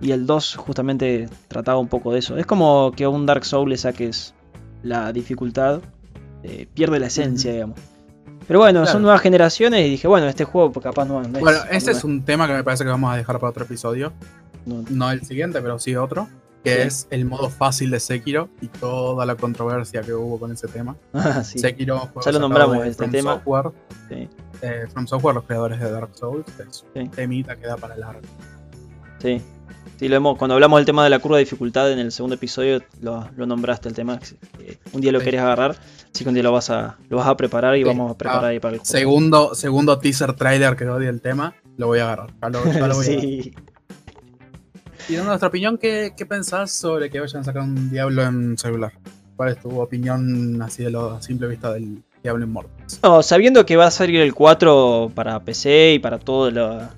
y el 2 justamente trataba un poco de eso. Es como que a un Dark Souls le saques la dificultad. eh, pierde la esencia, digamos. Pero bueno, Claro. son nuevas generaciones y dije, bueno, este juego capaz no, no Bueno, es. ese es un tema que me parece que vamos a dejar para otro episodio. No- no el siguiente, pero sí otro, que Sí. es el modo fácil de Sekiro y toda la controversia que hubo con ese tema. Ah, sí. Sekiro, Ya lo nombramos este From tema. Software, Sí, eh, From Software, los creadores de Dark Souls, es un temita que da para largo. sí. Sí, lo hemos, cuando hablamos del tema de la curva de dificultad en el segundo episodio, lo, lo nombraste el tema. que un día lo Sí. querés agarrar, así que un día lo vas a, lo vas a preparar y Sí. vamos a preparar Ah, ahí para el juego. Segundo, segundo teaser trailer que odia el tema, lo voy a agarrar. Ya lo, ya lo voy a agarrar. Y dando nuestra opinión, ¿qué, ¿qué pensás sobre que vayan a sacar un Diablo en celular? ¿Cuál es tu opinión así de lo a simple vista del Diablo Immortals? No, sabiendo que va a salir el 4 para PC y para toda la,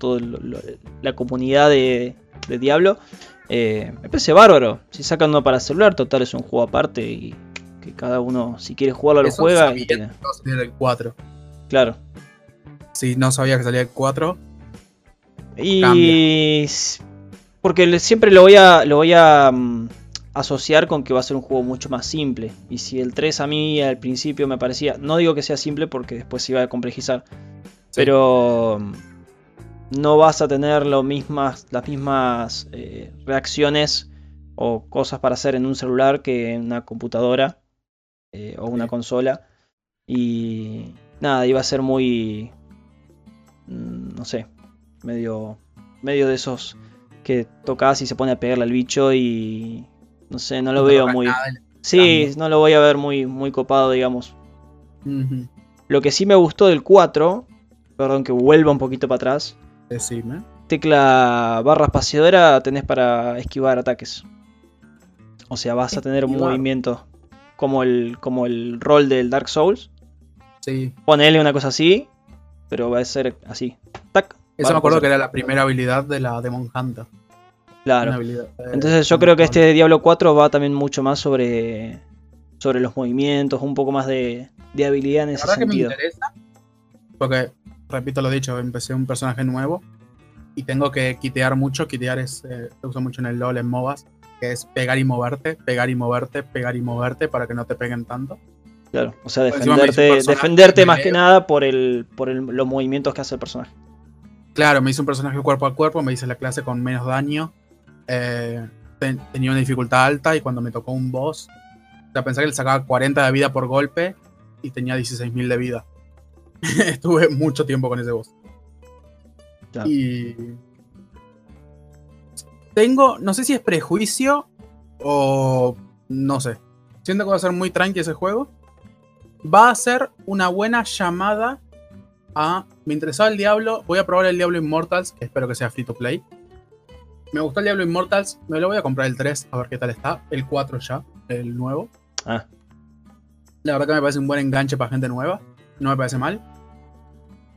lo- la comunidad de, de Diablo, eh, me parece bárbaro. Si sacan uno para celular, total es un juego aparte y que cada uno, si quiere jugarlo, lo Eso juega. sabía que iba a salir el 4. Claro. Si no sabía que salía el 4, Y. s- Porque siempre lo voy a. Lo voy a. mm, asociar con que va a ser un juego mucho más simple. Y si el 3 a mí al principio me parecía. No digo que sea simple porque después se iba a complejizar. Pero. mm, No vas a tener lo mismas, las mismas eh, reacciones o cosas para hacer en un celular que en una computadora eh, o una Sí. consola. Y nada, iba a ser muy. mm, No sé, medio, medio de esos que tocas y se pone a pegarle al bicho y no sé, no lo no veo muy... Sí, cambio. no lo voy a ver muy, muy copado, digamos. Lo que sí me gustó del 4, perdón que vuelva un poquito para atrás, Decime. tecla barra espaciadora tenés para esquivar ataques. O sea, vas a tener un movimiento como el, como el rol del Dark Souls. Sí. Ponele una cosa así, pero va a ser así. Tac. Eso me acuerdo que era la primera habilidad de la Demon Hunter. Claro. Entonces yo creo que este Diablo 4 va también mucho más sobre, sobre los movimientos, un poco más de, de habilidad en ese sentido. Que me interesa, porque, repito lo dicho, empecé un personaje nuevo y tengo que quitear mucho. Quitear es, eh, se usa mucho en el LOL, en MOBAs, que es pegar y moverte, pegar y moverte, pegar y moverte para que no te peguen tanto. Claro, o sea, defenderte, defenderte más que nada por, el, por los movimientos que hace el personaje. Claro, me hice un personaje cuerpo a cuerpo, me hice la clase con menos daño. Eh, tenía una dificultad alta y cuando me tocó un boss, o sea, pensé que le sacaba 40 de vida por golpe y tenía 16.000 de vida. Estuve mucho tiempo con ese boss. Y. Tengo. No sé si es prejuicio o. No sé. Siento que va a ser muy tranqui ese juego. Va a ser una buena llamada a. Me interesaba el Diablo. Voy a probar el Diablo Immortals, que espero que sea free to play. Me gustó el Diablo Immortals. Me lo voy a comprar el 3, a ver qué tal está. El 4 ya, el nuevo. Ah. La verdad que me parece un buen enganche para gente nueva. No me parece mal.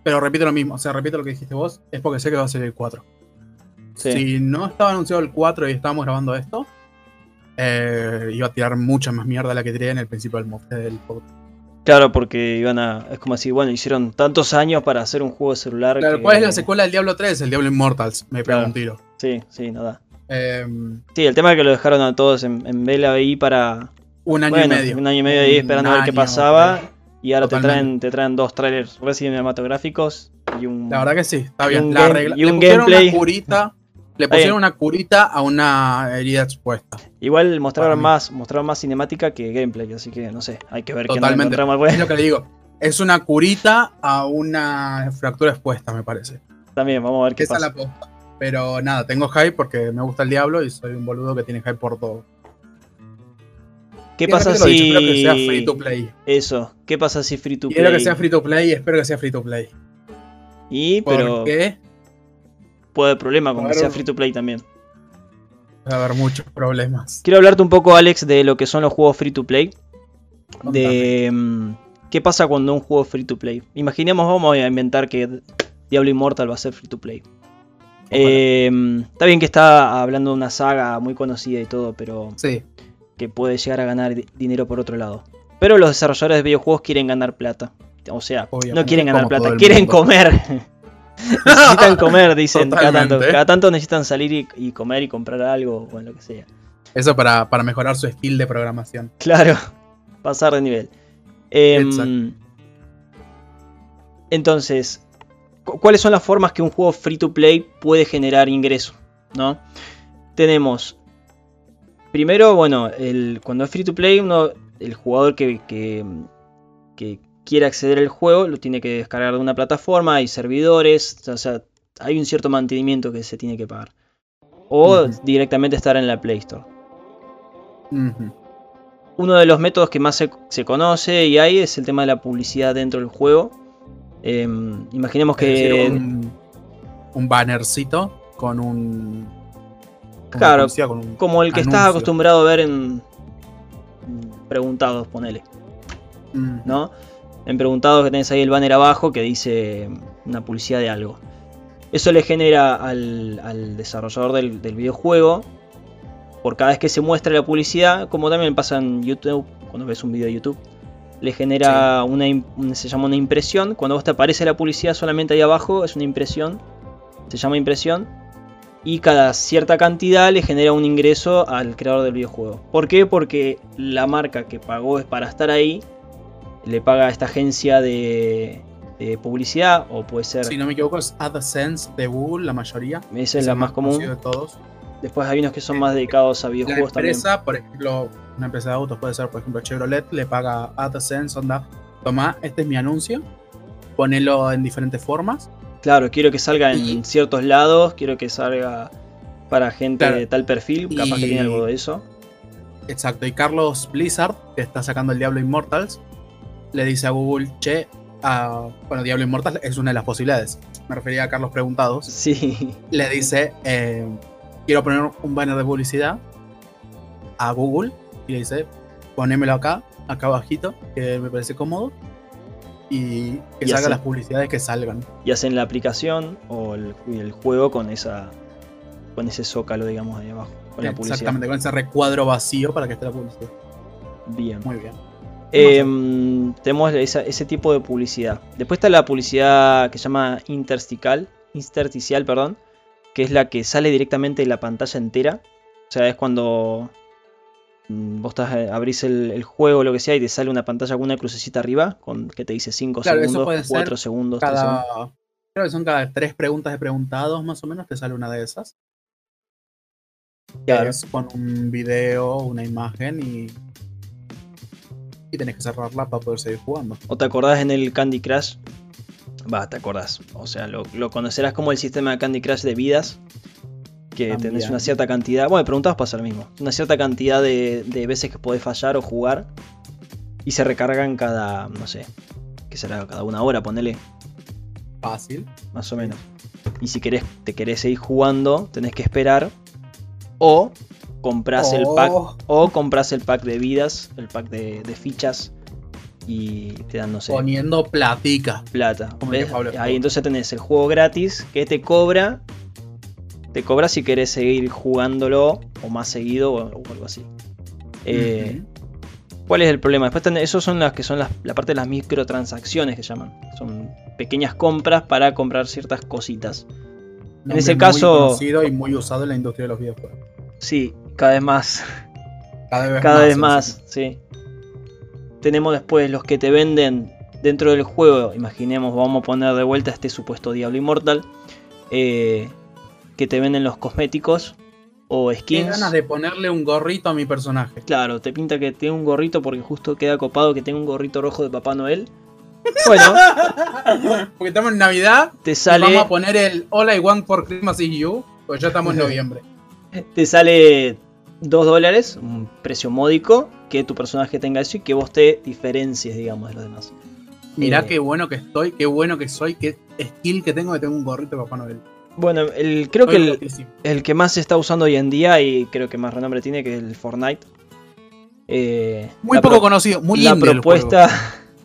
Pero repito lo mismo, o sea, repito lo que dijiste vos, es porque sé que va a ser el 4. Si no estaba anunciado el 4 y estábamos grabando esto, eh, iba a tirar mucha más mierda la que tiré en el principio del, del podcast. Claro, porque iban a. Es como así, bueno, hicieron tantos años para hacer un juego de celular. Claro, ¿cuál es la secuela del Diablo 3? El Diablo Immortals, me pegó un tiro. Sí, sí, nada. Em, sí, el tema es que lo dejaron a todos en, en vela ahí para. Un año y medio. Un año y medio ahí esperando a ver qué pasaba. Y ahora te traen, te traen dos trailers cinematográficos y un. La verdad que sí, está bien. La regla, y un le gameplay. Una curita, le pusieron una curita a una herida expuesta. Igual mostraron más, mostraron más cinemática que gameplay, así que no sé, hay que ver Totalmente. qué Es lo que le digo. Es una curita a una fractura expuesta, me parece. También, vamos a ver qué pasa. la Pero nada, tengo hype porque me gusta el diablo y soy un boludo que tiene hype por todo. ¿Qué pasa si. Espero que sea free to play. Eso. ¿Qué pasa si free to play? Quiero que sea free to play y espero que sea free to play. Y, pero. qué? Puede haber problema con que sea free to play también. Va a haber muchos problemas. Quiero hablarte un poco, Alex, de lo que son los juegos free to play. De. Mm, ¿Qué pasa cuando un juego es free to play? Imaginemos, vamos a inventar que Diablo Immortal va a ser free to play. Eh, está bien que está hablando de una saga muy conocida y todo, pero. Sí que puede llegar a ganar dinero por otro lado. Pero los desarrolladores de videojuegos quieren ganar plata. O sea, no quieren ganar plata, quieren comer. necesitan comer, dicen. Cada tanto, cada tanto, necesitan salir y, comer y comprar algo o lo que sea. Eso para, mejorar su skill de programación. Claro, pasar de nivel. Em, entonces, ¿cuáles son las formas que un juego free to play puede generar ingreso? ¿no? Tenemos Primero, bueno, el, cuando es free to play, uno, el jugador que, que, quiere acceder al juego lo tiene que descargar de una plataforma, hay servidores, o sea, hay un cierto mantenimiento que se tiene que pagar. O directamente estar en la Play Store. Uno de los métodos que más se, conoce y hay es el tema de la publicidad dentro del juego. Em, imaginemos que... Un, un bannercito con un Claro, como el que estás acostumbrado a ver en preguntados, ponele. ¿No? En preguntados que tenés ahí el banner abajo que dice una publicidad de algo. Eso le genera al, desarrollador del, videojuego, por cada vez que se muestra la publicidad, como también pasa en YouTube, cuando ves un video de YouTube, le genera una, se llama una impresión. Cuando vos te aparece la publicidad solamente ahí abajo, es una impresión. Se llama impresión y cada cierta cantidad le genera un ingreso al creador del videojuego. ¿Por qué? Porque la marca que pagó es para estar ahí, le paga a esta agencia de, publicidad o puede ser... Si no me equivoco es AdSense de Google, la mayoría. Esa es la más común. De todos. Después hay unos que son más dedicados a videojuegos la empresa, por ejemplo, una empresa de autos puede ser, por ejemplo, Chevrolet, le paga AdSense, onda, toma, este es mi anuncio, ponelo en diferentes formas Claro, quiero que salga en ciertos lados, quiero que salga para gente de tal perfil, capaz que tiene algo de eso. Exacto, y Carlos Blizzard, que está sacando el Diablo Immortals, le dice a Google, che, bueno, Diablo Immortals es una de las posibilidades. me refería a Carlos Preguntados, sí. le dice, eh, quiero poner un banner de publicidad a Google y le dice, ponémelo acá, acá abajito, que me parece cómodo, y que salgan las publicidades que salgan. Y hacen la aplicación o el, juego con esa con ese zócalo, digamos, ahí abajo. Con Exactamente, con ese recuadro vacío para que esté la publicidad. Bien. Muy bien. Em, tenemos ese tipo de publicidad. Después está la publicidad que se llama intersticial, intersticial, perdón, que es la que sale directamente de la pantalla entera. O sea, es cuando mm, vos estás, eh, abrís el, juego o lo que sea y te sale una pantalla con una crucecita arriba con que te dice 5 segundos, 4 segundos, Creo que son cada 3 preguntas de preguntados más o menos, te sale una de esas. Claro. Es con un video, una imagen y y tenés que cerrarla para poder seguir jugando. ¿O te acordás en el Candy Crush? Va, te acordás. O sea, lo, conocerás como el sistema de Candy Crush de vidas. Que tenés una cierta cantidad. Bueno, preguntabas pasa lo mismo. Una cierta cantidad de, veces que podés fallar o jugar. Y se recargan cada, no sé, que será cada una hora, ponele. Fácil. Más o menos. Y si querés, te querés seguir jugando, tenés que esperar. O compras el pack oh. o compras el pack de vidas, el pack de, fichas y te dan, no sé. Poniendo platica. Plata. Ahí entonces tenés el juego gratis que te cobra. Te cobra si querés seguir jugándolo o más seguido o, algo así. Eh, ¿Cuál es el problema? Después tenés, esos son las que son la parte de las microtransacciones que llaman. Son pequeñas compras para comprar ciertas cositas. en ese caso. Muy conocido y muy usado en la industria de los videojuegos. Sí, cada vez más. Cada vez más, sí. Tenemos después los que te venden dentro del juego. Imaginemos, vamos a poner de vuelta este supuesto Diablo Inmortal. Eh, que te venden los cosméticos o skins. ganas de ponerle un gorrito a mi personaje. Claro, te pinta que tiene un gorrito porque justo queda copado que tenga un gorrito rojo de Papá Noel. Bueno, porque estamos en Navidad. Te sale. Vamos a poner el All I Want for Christmas is You, pues ya estamos en noviembre. te sale 2 dólares, un precio módico, que tu personaje tenga eso y que vos te diferencies, digamos, de los demás. Mirá eh, qué bueno que estoy, qué bueno que soy, qué skill que tengo de tener un gorrito de Papá Noel. Bueno, el, creo que el, que más se está usando hoy en día y creo que más renombre tiene que es el Fortnite. Eh, muy poco conocido, muy La propuesta.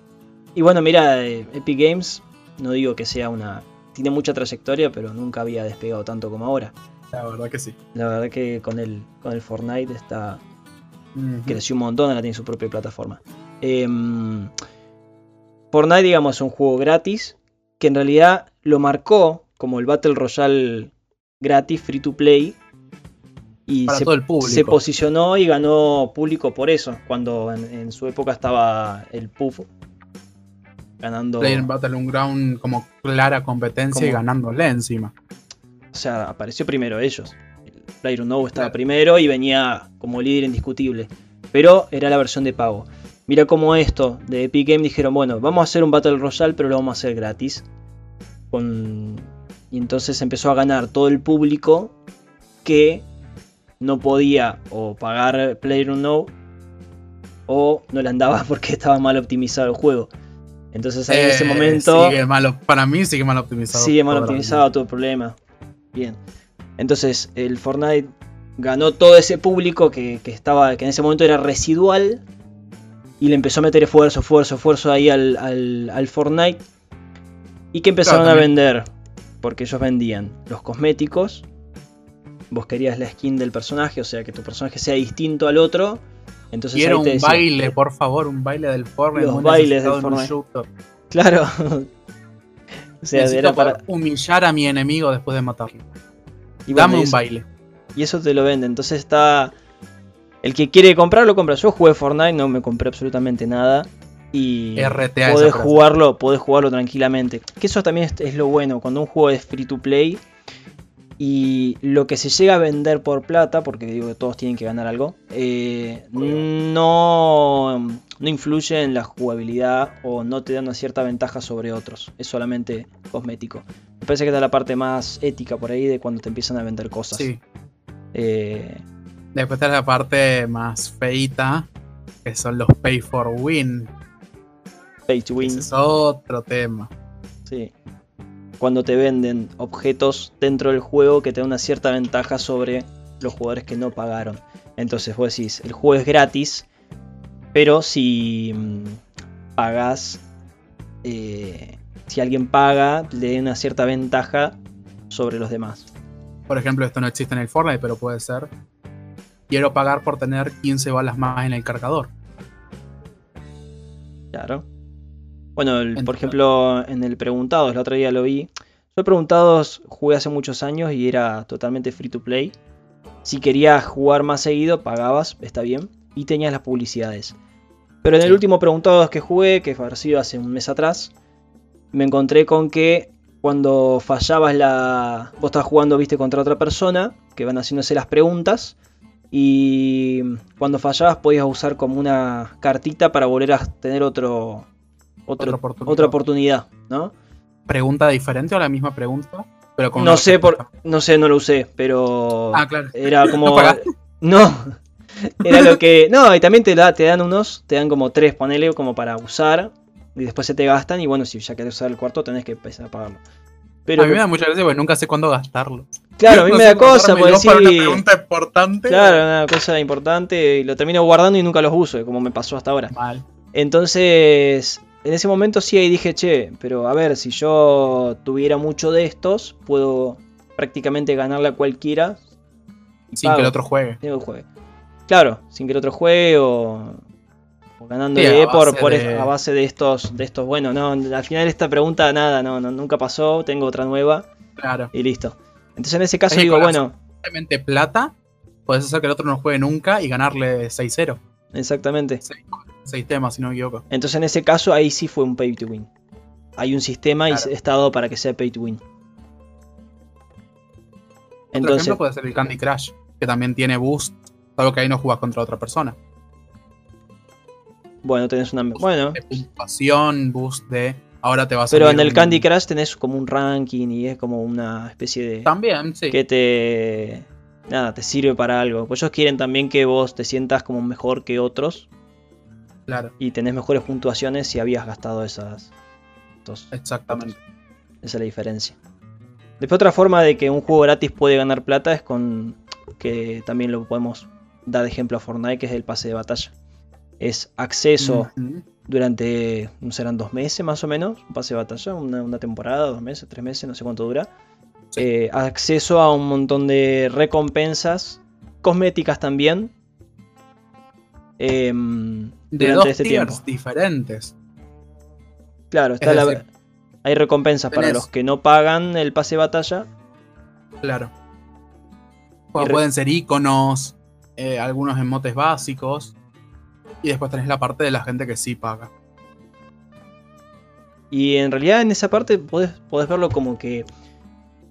y bueno, mira, eh, Epic Games, no digo que sea una. Tiene mucha trayectoria, pero nunca había despegado tanto como ahora. La verdad que sí. La verdad que con el, con el Fortnite está. Creció un montón, ahora tiene su propia plataforma. Em, Fortnite, digamos, es un juego gratis que en realidad lo marcó como el Battle Royale gratis, free to play. Y se, se, posicionó y ganó público por eso. Cuando en, su época estaba el PUF ganando. Play Battleground como clara competencia y ganándole encima. O sea, apareció primero ellos. El No estaba primero y venía como líder indiscutible. Pero era la versión de pago. Mira cómo esto de Epic Game dijeron, bueno, vamos a hacer un Battle Royale, pero lo vamos a hacer gratis. Y entonces empezó a ganar todo el público que no podía o pagar PlayerUnknown o no le andaba porque estaba mal optimizado el juego. Entonces ahí en ese eh, momento. Sigue para mí sigue mal optimizado. Sigue mal optimizado todo el problema. Bien. Entonces el Fortnite ganó todo ese público que, estaba, que en ese momento era residual. Y le empezó a meter esfuerzo, esfuerzo, esfuerzo ahí al, al, Fortnite. Y que empezaron a vender. Porque ellos vendían los cosméticos. Vos querías la skin del personaje, o sea que tu personaje sea distinto al otro. Entonces Quiero un baile, por favor, un baile del Fortnite. Los bailes del Fortnite. Claro. O sea, era para humillar a mi enemigo después de matarlo. Y Dame un baile. Y eso te lo vende. Entonces está. El que quiere comprarlo, compra. Yo jugué Fortnite, no me compré absolutamente nada. Y RTA podés jugarlo, podés jugarlo tranquilamente. Que eso también es, es, lo bueno. Cuando un juego es free to play. Y lo que se llega a vender por plata, porque digo que todos tienen que ganar algo, eh, no, no influye en la jugabilidad o no te da una cierta ventaja sobre otros. Es solamente cosmético. Me parece que es la parte más ética por ahí de cuando te empiezan a vender cosas. Sí. Eh, Después está la parte más feita, que son los pay for win. Pay to win. Ese es otro tema. Sí. Cuando te venden objetos dentro del juego que te dan una cierta ventaja sobre los jugadores que no pagaron. Entonces vos decís, el juego es gratis, pero si mm, pagas, eh, si alguien paga, le da una cierta ventaja sobre los demás. Por ejemplo, esto no existe en el Fortnite, pero puede ser. Quiero pagar por tener 15 balas más en el cargador. Claro. Bueno, por ejemplo, en el Preguntados, el otro día lo vi. Yo Preguntados jugué hace muchos años y era totalmente free to play. Si querías jugar más seguido, pagabas, está bien, y tenías las publicidades. Pero en el último Preguntados que jugué, que fue sido hace un mes atrás, me encontré con que cuando fallabas la... Vos estás jugando, viste, contra otra persona, que van haciéndose las preguntas, y cuando fallabas podías usar como una cartita para volver a tener otro, otra, oportunidad. ¿no? ¿Pregunta diferente o la misma pregunta? Pero no sé, por, no sé, no lo usé, pero ah, claro. era como... ¿No, era lo que... No, y también te, da, te dan unos, te dan como tres, ponele, como para usar, y después se te gastan, y bueno, si ya querés usar el cuarto tenés que empezar a pagarlo. Pero, a mí me da mucha gracia porque nunca sé cuándo gastarlo. Claro, a mí me da cosa, porque decir. Una pregunta importante. Claro, una cosa importante y lo termino guardando y nunca los uso, como me pasó hasta ahora. Mal. Entonces, en ese momento sí ahí dije, che, pero a ver, si yo tuviera mucho de estos, puedo prácticamente ganarle a cualquiera. Sin que el otro juegue. Sin que el juegue. Claro, sin que el otro juegue o, ganándole por, por a base de estos, de estos. Bueno, no, al final esta pregunta nada, no, no, nunca pasó, tengo otra nueva. Claro. Y listo. Entonces en ese caso digo, bueno. Simplemente plata, puedes hacer que el otro no juegue nunca y ganarle 6-0. Exactamente. 6 temas, si no me equivoco. Entonces en ese caso ahí sí fue un pay to win. Hay un sistema y está dado para que sea pay to win. Otro Entonces, ejemplo puede ser el Candy Crush, que también tiene boost, algo que ahí no jugas contra otra persona. Bueno, tenés una. bueno. De puntuación, boost de. Ahora te vas a Pero en el Candy Crush tenés como un ranking y es como una especie de. También, sí. Que te. Nada, te sirve para algo. Pues ellos quieren también que vos te sientas como mejor que otros. Claro. Y tenés mejores puntuaciones si habías gastado esas. Exactamente. Esa es la diferencia. Después otra forma de que un juego gratis puede ganar plata es con que también lo podemos dar de ejemplo a Fortnite, que es el pase de batalla es acceso durante, no serán dos meses más o menos, un pase de batalla, una, temporada, dos meses, tres meses, no sé cuánto dura. Eh, acceso a un montón de recompensas, cosméticas también. Em, de dos este tiempo. diferentes. Claro, está hay recompensas para los que no pagan el pase de batalla. Claro. pueden ser iconos, eh, algunos emotes básicos. Y después tenés la parte de la gente que sí paga. Y en realidad en esa parte podés, verlo como que...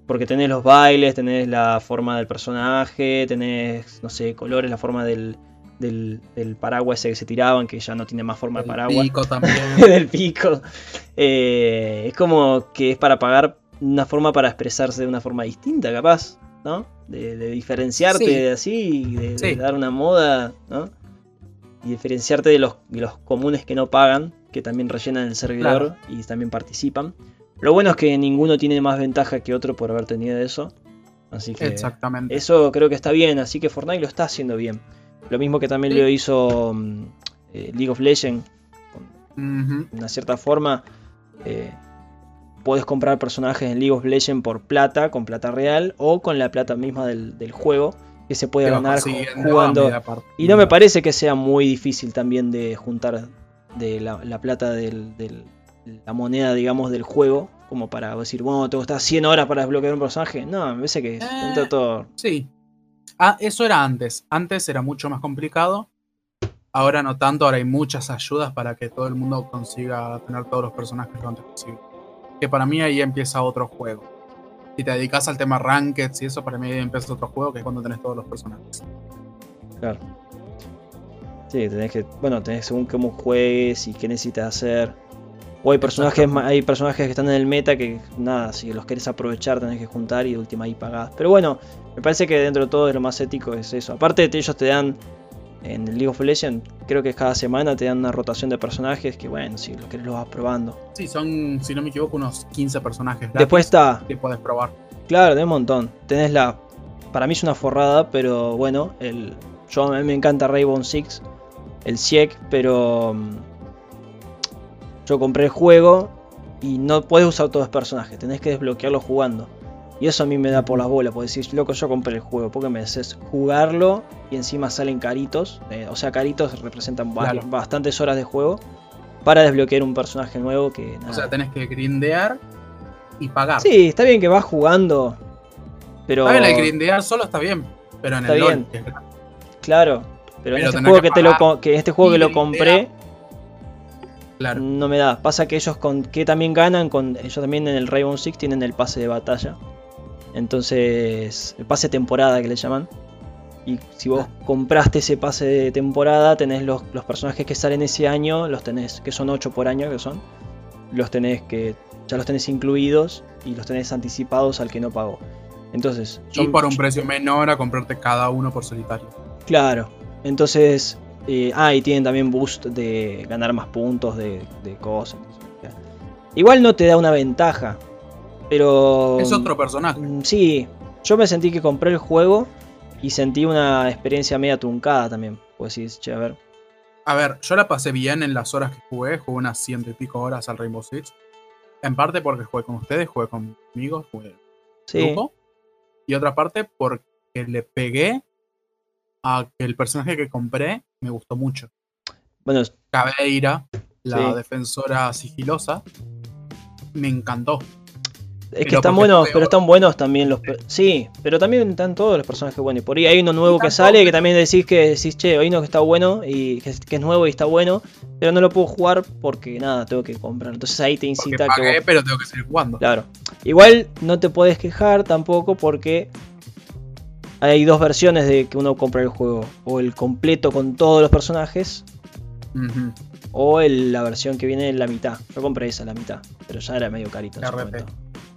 Porque tenés los bailes, tenés la forma del personaje, tenés, no sé, colores, la forma del, del, paraguas ese que se tiraban, que ya no tiene más forma de paraguas. Del pico también. del pico. Eh, es como que es para pagar una forma para expresarse de una forma distinta, capaz, ¿no? De, diferenciarte de así, de, de, dar una moda, ¿no? y diferenciarte de los, los comunes que no pagan, que también rellenan el servidor y también participan. Lo bueno es que ninguno tiene más ventaja que otro por haber tenido eso. Así que Exactamente. eso creo que está bien, así que Fortnite lo está haciendo bien. Lo mismo que también lo hizo mm, eh, League of Legends. De una cierta forma, eh, puedes comprar personajes en League of Legends por plata, con plata real, o con la plata misma del, del juego que se puede ganar jugando. Y no me parece que sea muy difícil también de juntar de la, plata de la moneda, digamos, del juego, como para decir, bueno, tengo que estar 100 horas para desbloquear un personaje. No, me parece que eh, todo. Sí. Ah, eso era antes. Antes era mucho más complicado. Ahora no tanto, ahora hay muchas ayudas para que todo el mundo consiga tener todos los personajes lo antes posible. Que para mí ahí empieza otro juego si te dedicas al tema rankeds y eso, para mí empieza otro juego que es cuando tenés todos los personajes. Claro. Sí, tenés que, bueno, tenés según cómo juegues y qué necesitas hacer. O hay personajes, hay personajes que están en el meta que nada, si los querés aprovechar tenés que juntar y de última ahí pagás. Pero bueno, me parece que dentro de todo es lo más ético es eso. Aparte de ellos te dan En el League of Legends creo que cada semana te dan una rotación de personajes que bueno, si lo querés lo vas probando. Sí, son, si no me equivoco, unos 15 personajes. Después está... Que puedes probar. Claro, de un montón. Tenés la... Para mí es una forrada, pero bueno, el... Yo a mí me encanta Rainbow Six, el SIEC, pero... Yo compré el juego y no puedes usar todos los personajes, tenés que desbloquearlo jugando. Y eso a mí me da por las bolas, porque decir, loco, yo compré el juego, porque me haces jugarlo y encima salen caritos. Eh, o sea, caritos representan bastantes horas de juego para desbloquear un personaje nuevo que... O sea, tenés que grindear y pagar. Sí, está bien que vas jugando, pero... Está bien, el grindear solo está bien, pero en el LOL, Claro, pero, en este juego que, te lo, que este juego que lo compré... Claro. No me da. Pasa que ellos con que también ganan con ellos también en el Rainbow Six tienen el pase de batalla. Entonces, el pase de temporada que le llaman. Y si vos compraste ese pase de temporada, tenés los, personajes que salen ese año, los tenés, que son 8 por año, que son, los tenés que, ya los tenés incluidos y los tenés anticipados al que no pagó. Entonces, son, y por un precio menor a comprarte cada uno por solitario. Claro, entonces, eh, ah, y tienen también boost de ganar más puntos de, de cosas. Igual no te da una ventaja, pero. Es otro personaje. Mm, sí, yo me sentí que compré el juego y sentí una experiencia media truncada también. Pues sí, che, a ver. A ver, yo la pasé bien en las horas que jugué, jugué unas ciento y pico horas al Rainbow Six. En parte porque jugué con ustedes, jugué conmigo, jugué sí. grupo. Y otra parte porque le pegué a que el personaje que compré me gustó mucho. Bueno, Cabeira, la defensora sigilosa, me encantó. Es que están buenos, pero están buenos también los. Sí, pero también están todos los personajes buenos. Y por ahí hay uno nuevo que sale que también decís que decís, che, hay uno que está bueno y que, es nuevo y está bueno, pero no lo puedo jugar porque nada, tengo que comprar. Entonces ahí te incita que. pero tengo que seguir jugando. Claro. Igual no te puedes quejar tampoco porque hay dos versiones de que uno compra el juego. O el completo con todos los personajes. O la versión que viene en la mitad. Yo compré esa, la mitad. Pero ya era medio carito. En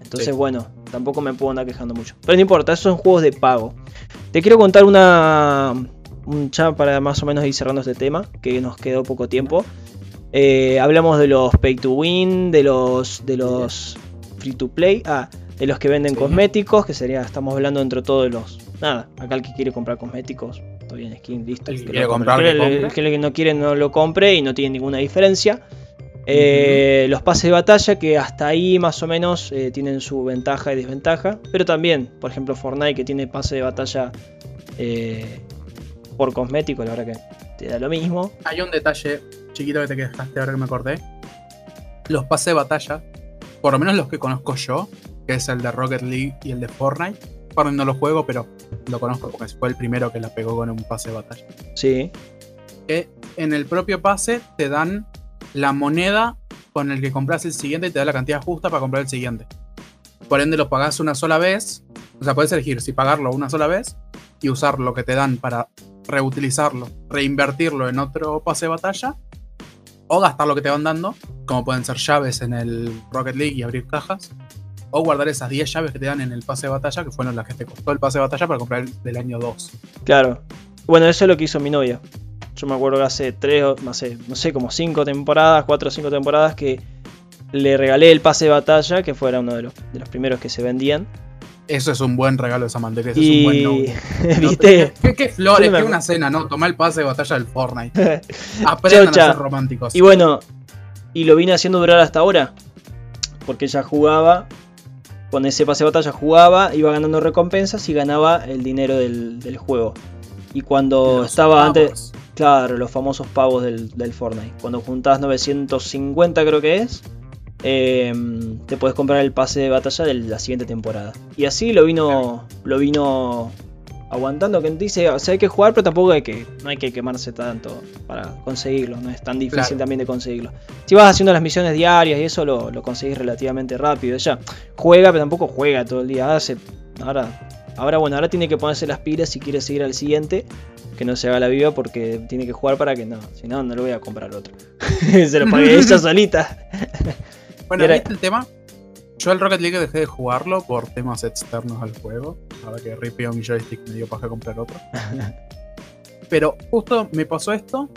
entonces, bueno, tampoco me puedo andar quejando mucho. Pero no importa, esos son juegos de pago. Te quiero contar una. Un chat para más o menos ir cerrando este tema, que nos quedó poco tiempo. Eh, hablamos de los pay to win, de los, de los free to play, ah, de los que venden cosméticos, que sería, estamos hablando entre todos los. Nada, acá el que quiere comprar cosméticos, estoy en skin, listo. El que, quiere comprar, el, que no quiere no lo compre y no tiene ninguna diferencia. Eh, los pases de batalla que hasta ahí más o menos eh, tienen su ventaja y desventaja. Pero también, por ejemplo, Fortnite que tiene pase de batalla eh, por cosmético, la verdad que te da lo mismo. Hay un detalle chiquito que te quedaste ahora que me acordé. Los pases de batalla, por lo menos los que conozco yo, que es el de Rocket League y el de Fortnite. Por no lo juego, pero lo conozco porque fue el primero que la pegó con un pase de batalla. Sí. Que en el propio pase te dan la moneda con el que compras el siguiente y te da la cantidad justa para comprar el siguiente. Por ende lo pagás una sola vez. O sea, puedes elegir si pagarlo una sola vez y usar lo que te dan para reutilizarlo, reinvertirlo en otro pase de batalla. O gastar lo que te van dando, como pueden ser llaves en el Rocket League y abrir cajas. O guardar esas 10 llaves que te dan en el pase de batalla, que fueron las que te costó el pase de batalla para comprar el del año 2. Claro. Bueno, eso es lo que hizo mi novia. Yo me acuerdo que hace tres, no sé, no sé, como cinco temporadas, cuatro o cinco temporadas que le regalé el pase de batalla, que fuera uno de los, de los primeros que se vendían. Eso es un buen regalo de Samantha, es un buen. ¿Viste? ¿Qué, flores? ¿Qué una cena, no? Tomá el pase de batalla del Fortnite. Aprendan a ser románticos. Y bueno, y lo vine haciendo durar hasta ahora. Porque ella jugaba, con ese pase de batalla jugaba, iba ganando recompensas y ganaba el dinero del, del juego. Y cuando estaba antes. Claro, los famosos pavos del, Fortnite. Cuando juntas 950 creo que es, em, te puedes comprar el pase de batalla de la siguiente temporada. Y así lo vino, lo vino aguantando. Que dice, o sea, hay que jugar, pero tampoco hay que, no hay que quemarse tanto para conseguirlo. No es tan difícil también de conseguirlo. Si vas haciendo las misiones diarias y eso lo, lo conseguís relativamente rápido. Ella juega, pero tampoco juega todo el día. Hace, ahora, ahora bueno, ahora tiene que ponerse las pilas si quiere seguir al siguiente que no se haga la viva porque tiene que jugar para que no, si no, no lo voy a comprar otro. se lo pagué ella solita. bueno, ¿viste el tema? Yo el Rocket League dejé de jugarlo por temas externos al juego. Ahora que ripeo mi joystick me dio para comprar otro. Pero justo me pasó esto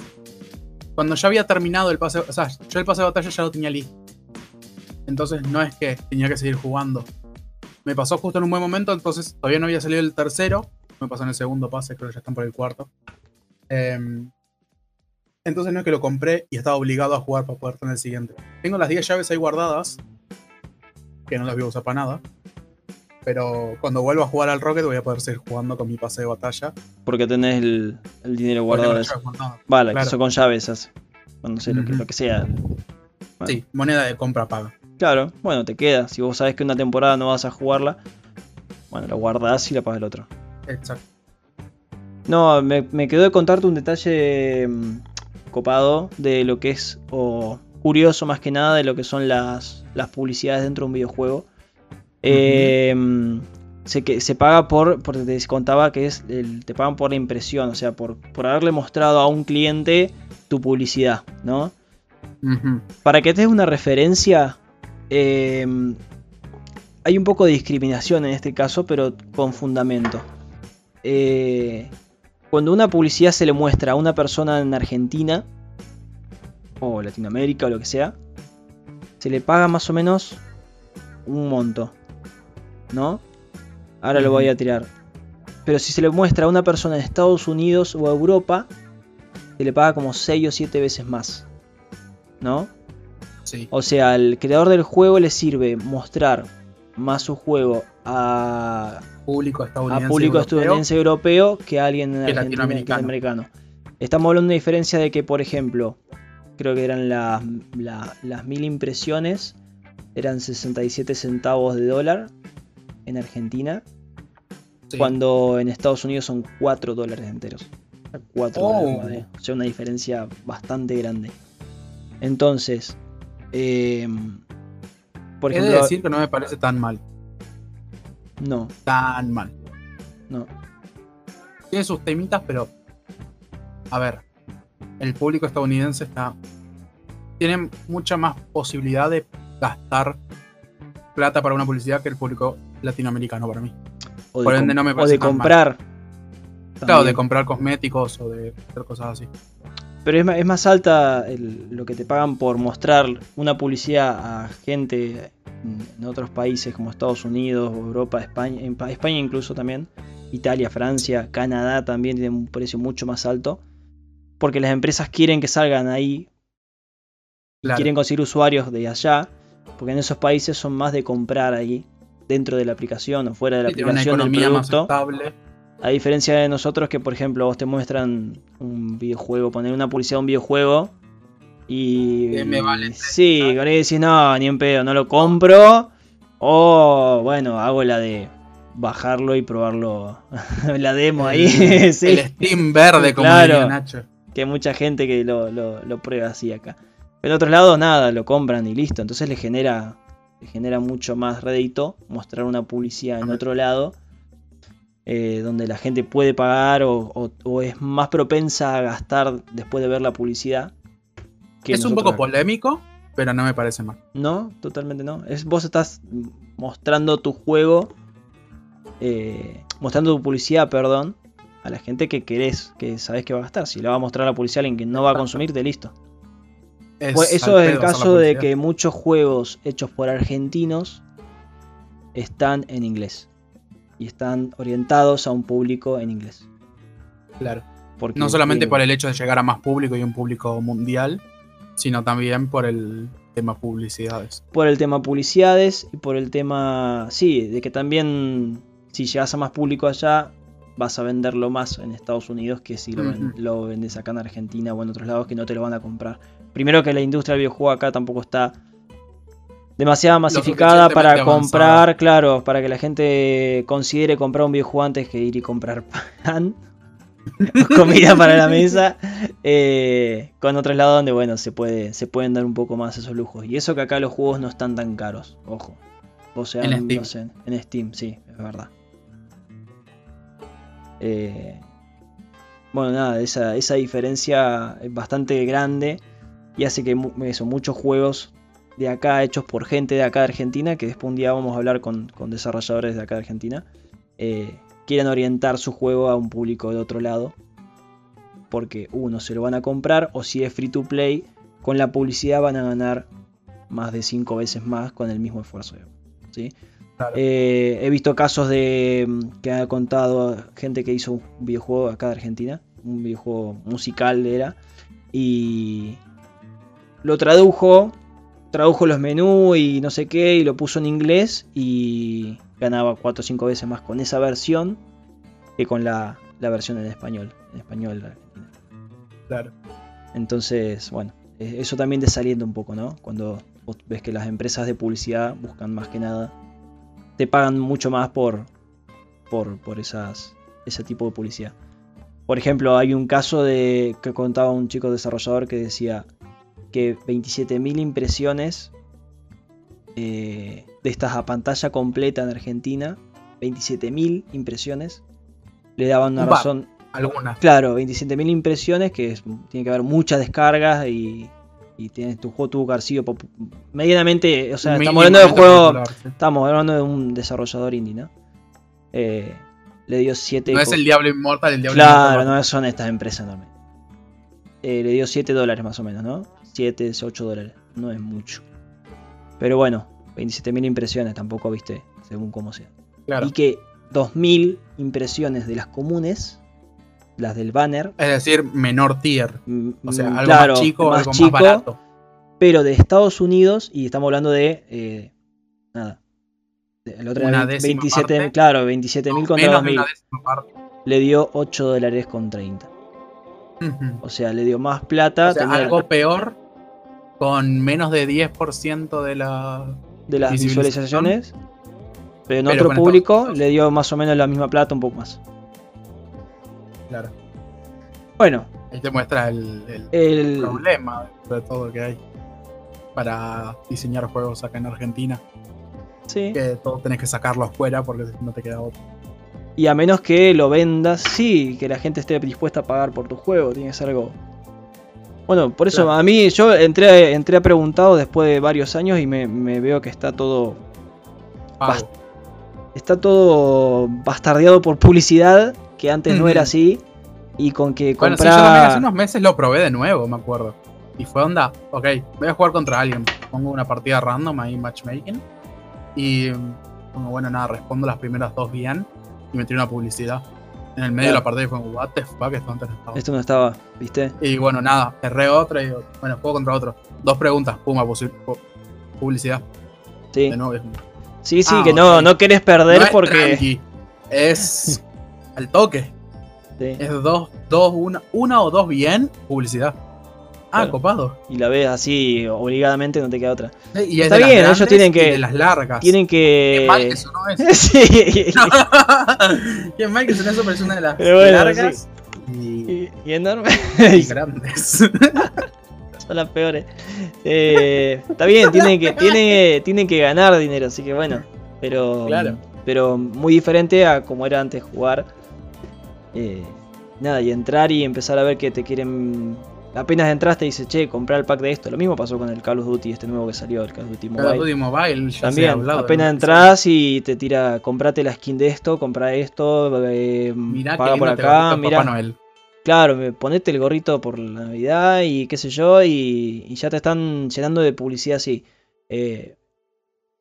cuando ya había terminado el pase. O sea, yo el pase de batalla ya lo tenía listo. Entonces no es que tenía que seguir jugando. Me pasó justo en un buen momento, entonces todavía no había salido el tercero. Me pasó en el segundo pase, creo que ya están por el cuarto. Em, entonces no es que lo compré y estaba obligado a jugar para poder tener el siguiente. Tengo las 10 llaves ahí guardadas, que no las voy a usar para nada. Pero cuando vuelva a jugar al Rocket voy a poder seguir jugando con mi pase de batalla. Porque tenés el, dinero guardado. Vale, que eso con llaves hace. Cuando sé, lo, que, sea. Sí, moneda de compra paga. Claro, bueno, te queda. Si vos sabes que una temporada no vas a jugarla, bueno, la guardás y la pagas el otro. Exacto. No, me, quedó de contarte un detalle mm, copado de lo que es, o curioso más que nada, de lo que son las, las publicidades dentro de un videojuego. Em, se, que, se paga por, porque te contaba que es te pagan por la impresión, o sea, por, por haberle mostrado a un cliente tu publicidad, ¿no? Para que te des una referencia, em, hay un poco de discriminación en este caso, pero con fundamento. Eh, cuando una publicidad se le muestra a una persona en Argentina, o Latinoamérica o lo que sea, se le paga más o menos un monto. ¿no? Ahora lo voy a tirar. Pero si se le muestra a una persona en Estados Unidos o Europa, se le paga como 6 o 7 veces más. ¿No? Sí. O sea, al creador del juego le sirve mostrar más su juego a público estadounidense, a público estadounidense europeo, que a alguien en latinoamericano. Estamos hablando de una diferencia de que, por ejemplo, creo que eran las, las mil impresiones, eran 67 centavos de dólar en Argentina, cuando en Estados Unidos son 4 dólares enteros. 4 dólares, o sea, una diferencia bastante grande. Entonces, eh, por ejemplo. He de decir que no me parece tan mal. No. Tan mal. No. Tiene sus temitas, pero. A ver. El público estadounidense está. Tiene mucha más posibilidad de gastar plata para una publicidad que el público latinoamericano para mí. O de, no me o de comprar. Claro, de comprar cosméticos o de hacer cosas así. Pero es más, alta lo que te pagan por mostrar una publicidad a gente en otros países como Estados Unidos, Europa, España, España incluso también, Italia, Francia, Canadá también tienen un precio mucho más alto. Porque las empresas quieren que salgan ahí. Quieren conseguir usuarios de allá. Porque en esos países son más de comprar ahí dentro de la aplicación o fuera de la aplicación del producto. A diferencia de nosotros que, por ejemplo, vos te muestran un videojuego, poner una publicidad de un videojuego y... me vale sí, con decís, no, ni en pedo, no lo compro. O, bueno, hago la de bajarlo y probarlo, la demo ahí. El Steam verde, como claro, Nacho. Que mucha gente que lo, lo prueba así acá. Pero en otros lados, nada, lo compran y listo. Entonces le genera genera mucho más rédito mostrar una publicidad en otro lado eh, donde la gente puede pagar o, es más propensa a gastar después de ver la publicidad. es un poco polémico, pero no me parece mal. No, totalmente no. Es, vos estás mostrando tu juego, eh, mostrando tu publicidad, perdón, a la gente que querés, que sabes que va a gastar. Si le va a mostrar la publicidad a alguien que no va a consumirte, listo. Pues eso es el caso de que muchos juegos hechos por argentinos están en inglés. Y están orientados a un público en inglés. Claro. no solamente por el hecho de llegar a más público y un público mundial, sino también por el tema publicidades. Por el tema publicidades y por el tema, sí, de que también si llegas a más público allá, vas a venderlo más en Estados Unidos que si lo, vendes acá en Argentina o en otros lados que no te lo van a comprar. Primero que la industria del videojuego acá tampoco está demasiado masificada para comprar, claro, para que la gente considere comprar un videojuego antes que ir y comprar pan. comida para la mesa eh, con otros lados donde bueno se puede se pueden dar un poco más esos lujos y eso que acá los juegos no están tan caros ojo o sea en Steam, en Steam sí es verdad eh, bueno, nada, esa, diferencia es bastante grande y hace que eso, muchos juegos de acá hechos por gente de acá de Argentina, que después un día vamos a hablar con, desarrolladores de acá de Argentina, eh, quieren orientar su juego a un público de otro lado. porque uno se lo van a comprar o si es free to play, con la publicidad van a ganar más de 5 veces más con el mismo esfuerzo. ¿sí? Eh, he visto casos de mm, que ha contado gente que hizo un videojuego acá de Argentina, un videojuego musical era, y lo tradujo, tradujo los menús y no sé qué, y lo puso en inglés y ganaba 4 o 5 veces más con esa versión que con la, versión en español, en español de Argentina. Claro. Entonces, bueno, e, eso también desalienta un poco, ¿no? Cuando ves que las empresas de publicidad buscan más que nada te pagan mucho más por, por, por esas, ese tipo de publicidad. Por ejemplo, hay un caso de que contaba un chico desarrollador que decía que 27.000 impresiones eh, de estas a pantalla completa en Argentina, 27.000 impresiones, le daban una razón. Algunas. Claro, 27.000 impresiones, que tiene que haber muchas descargas y y tienes tu juego tuvo que medianamente, o sea, estamos hablando de juego, estamos hablando de un desarrollador indie, ¿no? Eh, le dio 7 No es el Diablo Inmortal, el Diablo Claro, no son estas empresas enormes. Eh, le dio 7 dólares más o menos, ¿no? 7, 8 dólares, no es mucho. Pero bueno, 27.000 impresiones tampoco, viste, según cómo sea. Y que 2.000 impresiones de las comunes las del banner. Es decir, menor tier. Mm, o sea, algo más chico, algo más barato. Pero de Estados Unidos, y estamos hablando de. Eh, nada. El otro una 27, claro, 27.000 contra 2.000. Le dio 8 dólares con 30. O sea, le dio más plata. O algo peor, con menos de 10% de la. De las visualizaciones. Pero en otro público le dio más o menos la misma plata, un poco más. Claro. Bueno. Ahí te muestra el, problema de todo que hay para diseñar juegos acá en Argentina. Sí. Que todo tenés que sacarlo afuera porque no te queda otro. Y a menos que lo vendas, sí, que la gente esté dispuesta a pagar por tu juego, tiene que ser algo. Bueno, por eso a mí yo entré, entré a preguntado después de varios años y me, veo que está todo. Está todo bastardeado por publicidad que antes no era así. Y con que bueno, yo también hace unos meses lo probé de nuevo, me acuerdo. Y fue onda, ok, voy a jugar contra alguien. Pongo una partida random ahí, matchmaking. Y bueno, nada, respondo las primeras dos bien. Y metí una publicidad. En el medio de la partida fue, what the fuck, esto antes no estaba. Esto no estaba, ¿viste? Y bueno, nada, erré otra y bueno, juego contra otro. Dos preguntas, puma, publicidad. Sí. De nuevo, Sí, sí, ah, que no, no querés perder porque. Es al toque. Es dos, dos, una, una o dos bien, publicidad. Ah, copado. Y la ves así obligadamente, no te queda otra. y Está bien, ellos tienen que. de las largas. Tienen que. Qué mal que eso. sí. Qué mal que sonó eso, pero es una de las largas. Y, y, enormes. Y grandes. Son las peores. Eh, está bien, tienen que, tiene, tienen que ganar dinero, así que bueno. Pero. Claro. Pero muy diferente a como era antes jugar eh, nada, y entrar y empezar a ver que te quieren. Apenas entraste y dices, che, comprar el pack de esto. Lo mismo pasó con el Call of Duty, este nuevo que salió, el Call of Duty Mobile. Call of Duty Mobile, ya También, apenas entras y te tira, comprate la skin de esto, compra esto, eh, paga por acá, mira. Claro, ponete el gorrito por la Navidad y qué sé yo, y, ya te están llenando de publicidad así. Eh,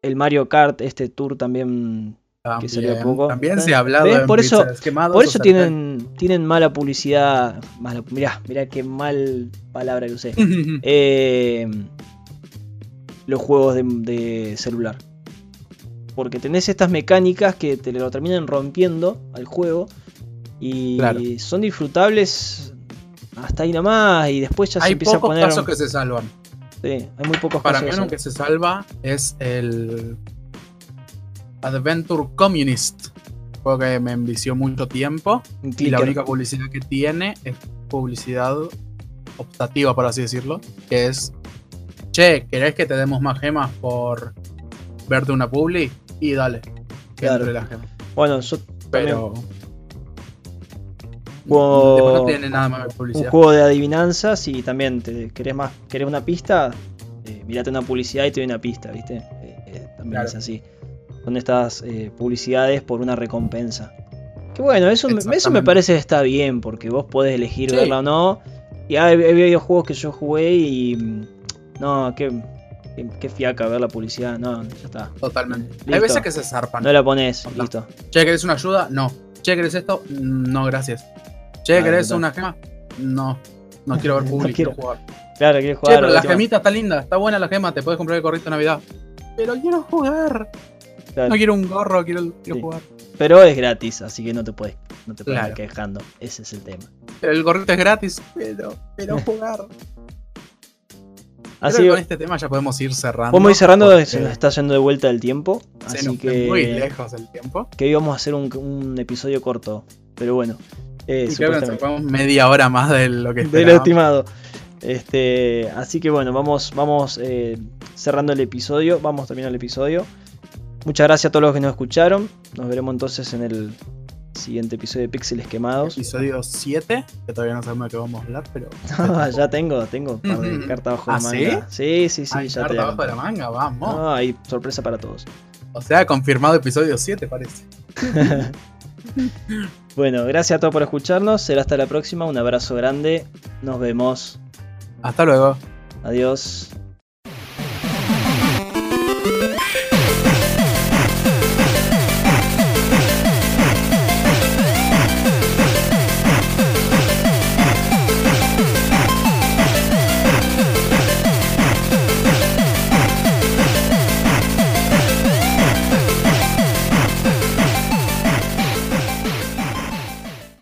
el Mario Kart, este tour también también, poco. También se ha hablado por eso, por eso tienen, tienen mala publicidad. Mala, mirá, mirá qué mal palabra que usé. Eh, los juegos de, celular. Porque tenés estas mecánicas que te lo terminan rompiendo al juego. Y son disfrutables hasta ahí nomás. Y después ya se empieza a poner. Hay pocos casos que se salvan. Sí, hay muy pocos Para casos. Para mí, uno que se salva es el Adventure Communist. Juego que me envició mucho tiempo. Y la única publicidad que tiene es publicidad optativa, por así decirlo. Que es, che, ¿querés que te demos más gemas por verte una publi? Y dale, que claro. las gemas. Bueno, yo Pero... no tiene nada más de publicidad. Un juego de adivinanzas y también te querés más, querés una pista, eh, mirate una publicidad y te doy una pista, ¿viste? Eh, eh, también es así. Son estas eh, publicidades por una recompensa. Que bueno, eso, eso me parece que está bien, porque vos podés elegir verla o no. Y hay, videojuegos que yo jugué y. Mm, no, qué, qué, fiaca ver la publicidad. No, ya está. Totalmente. Hay veces que se zarpan. No la pones, listo. Che, ¿querés una ayuda? No. Che, ¿querés esto? No, gracias. Che, ¿querés una gema? No. No quiero ver público, quiero jugar. Claro, quiero jugar. Che, pero la gemita está linda, está buena la gema, te puedes comprar el corrito de Navidad. Pero quiero jugar. No quiero un gorro, quiero, jugar. Pero es gratis, así que no te puedes, no te puedes quejando. Ese es el tema. el gorrito es gratis, pero, pero jugar. Así con este tema ya podemos ir cerrando. Podemos ir cerrando, se nos está yendo de vuelta el tiempo. así que. Muy lejos el tiempo. Que íbamos a hacer un, episodio corto. Pero bueno. Eh, y creo que media hora más de lo que De lo estimado. Este, así que bueno, vamos, vamos eh, cerrando el episodio. Vamos también al episodio. Muchas gracias a todos los que nos escucharon. Nos veremos entonces en el siguiente episodio de Píxeles Quemados. Episodio 7, que todavía no sabemos de qué vamos a hablar, pero. ya tengo, tengo un par de cartas bajo la ¿Ah, manga. Sí, sí, sí, ya carta bajo de la manga, vamos. No, hay sorpresa para todos. O sea, confirmado episodio 7, parece. bueno, gracias a todos por escucharnos. Será hasta la próxima. Un abrazo grande. Nos vemos. Hasta luego. Adiós.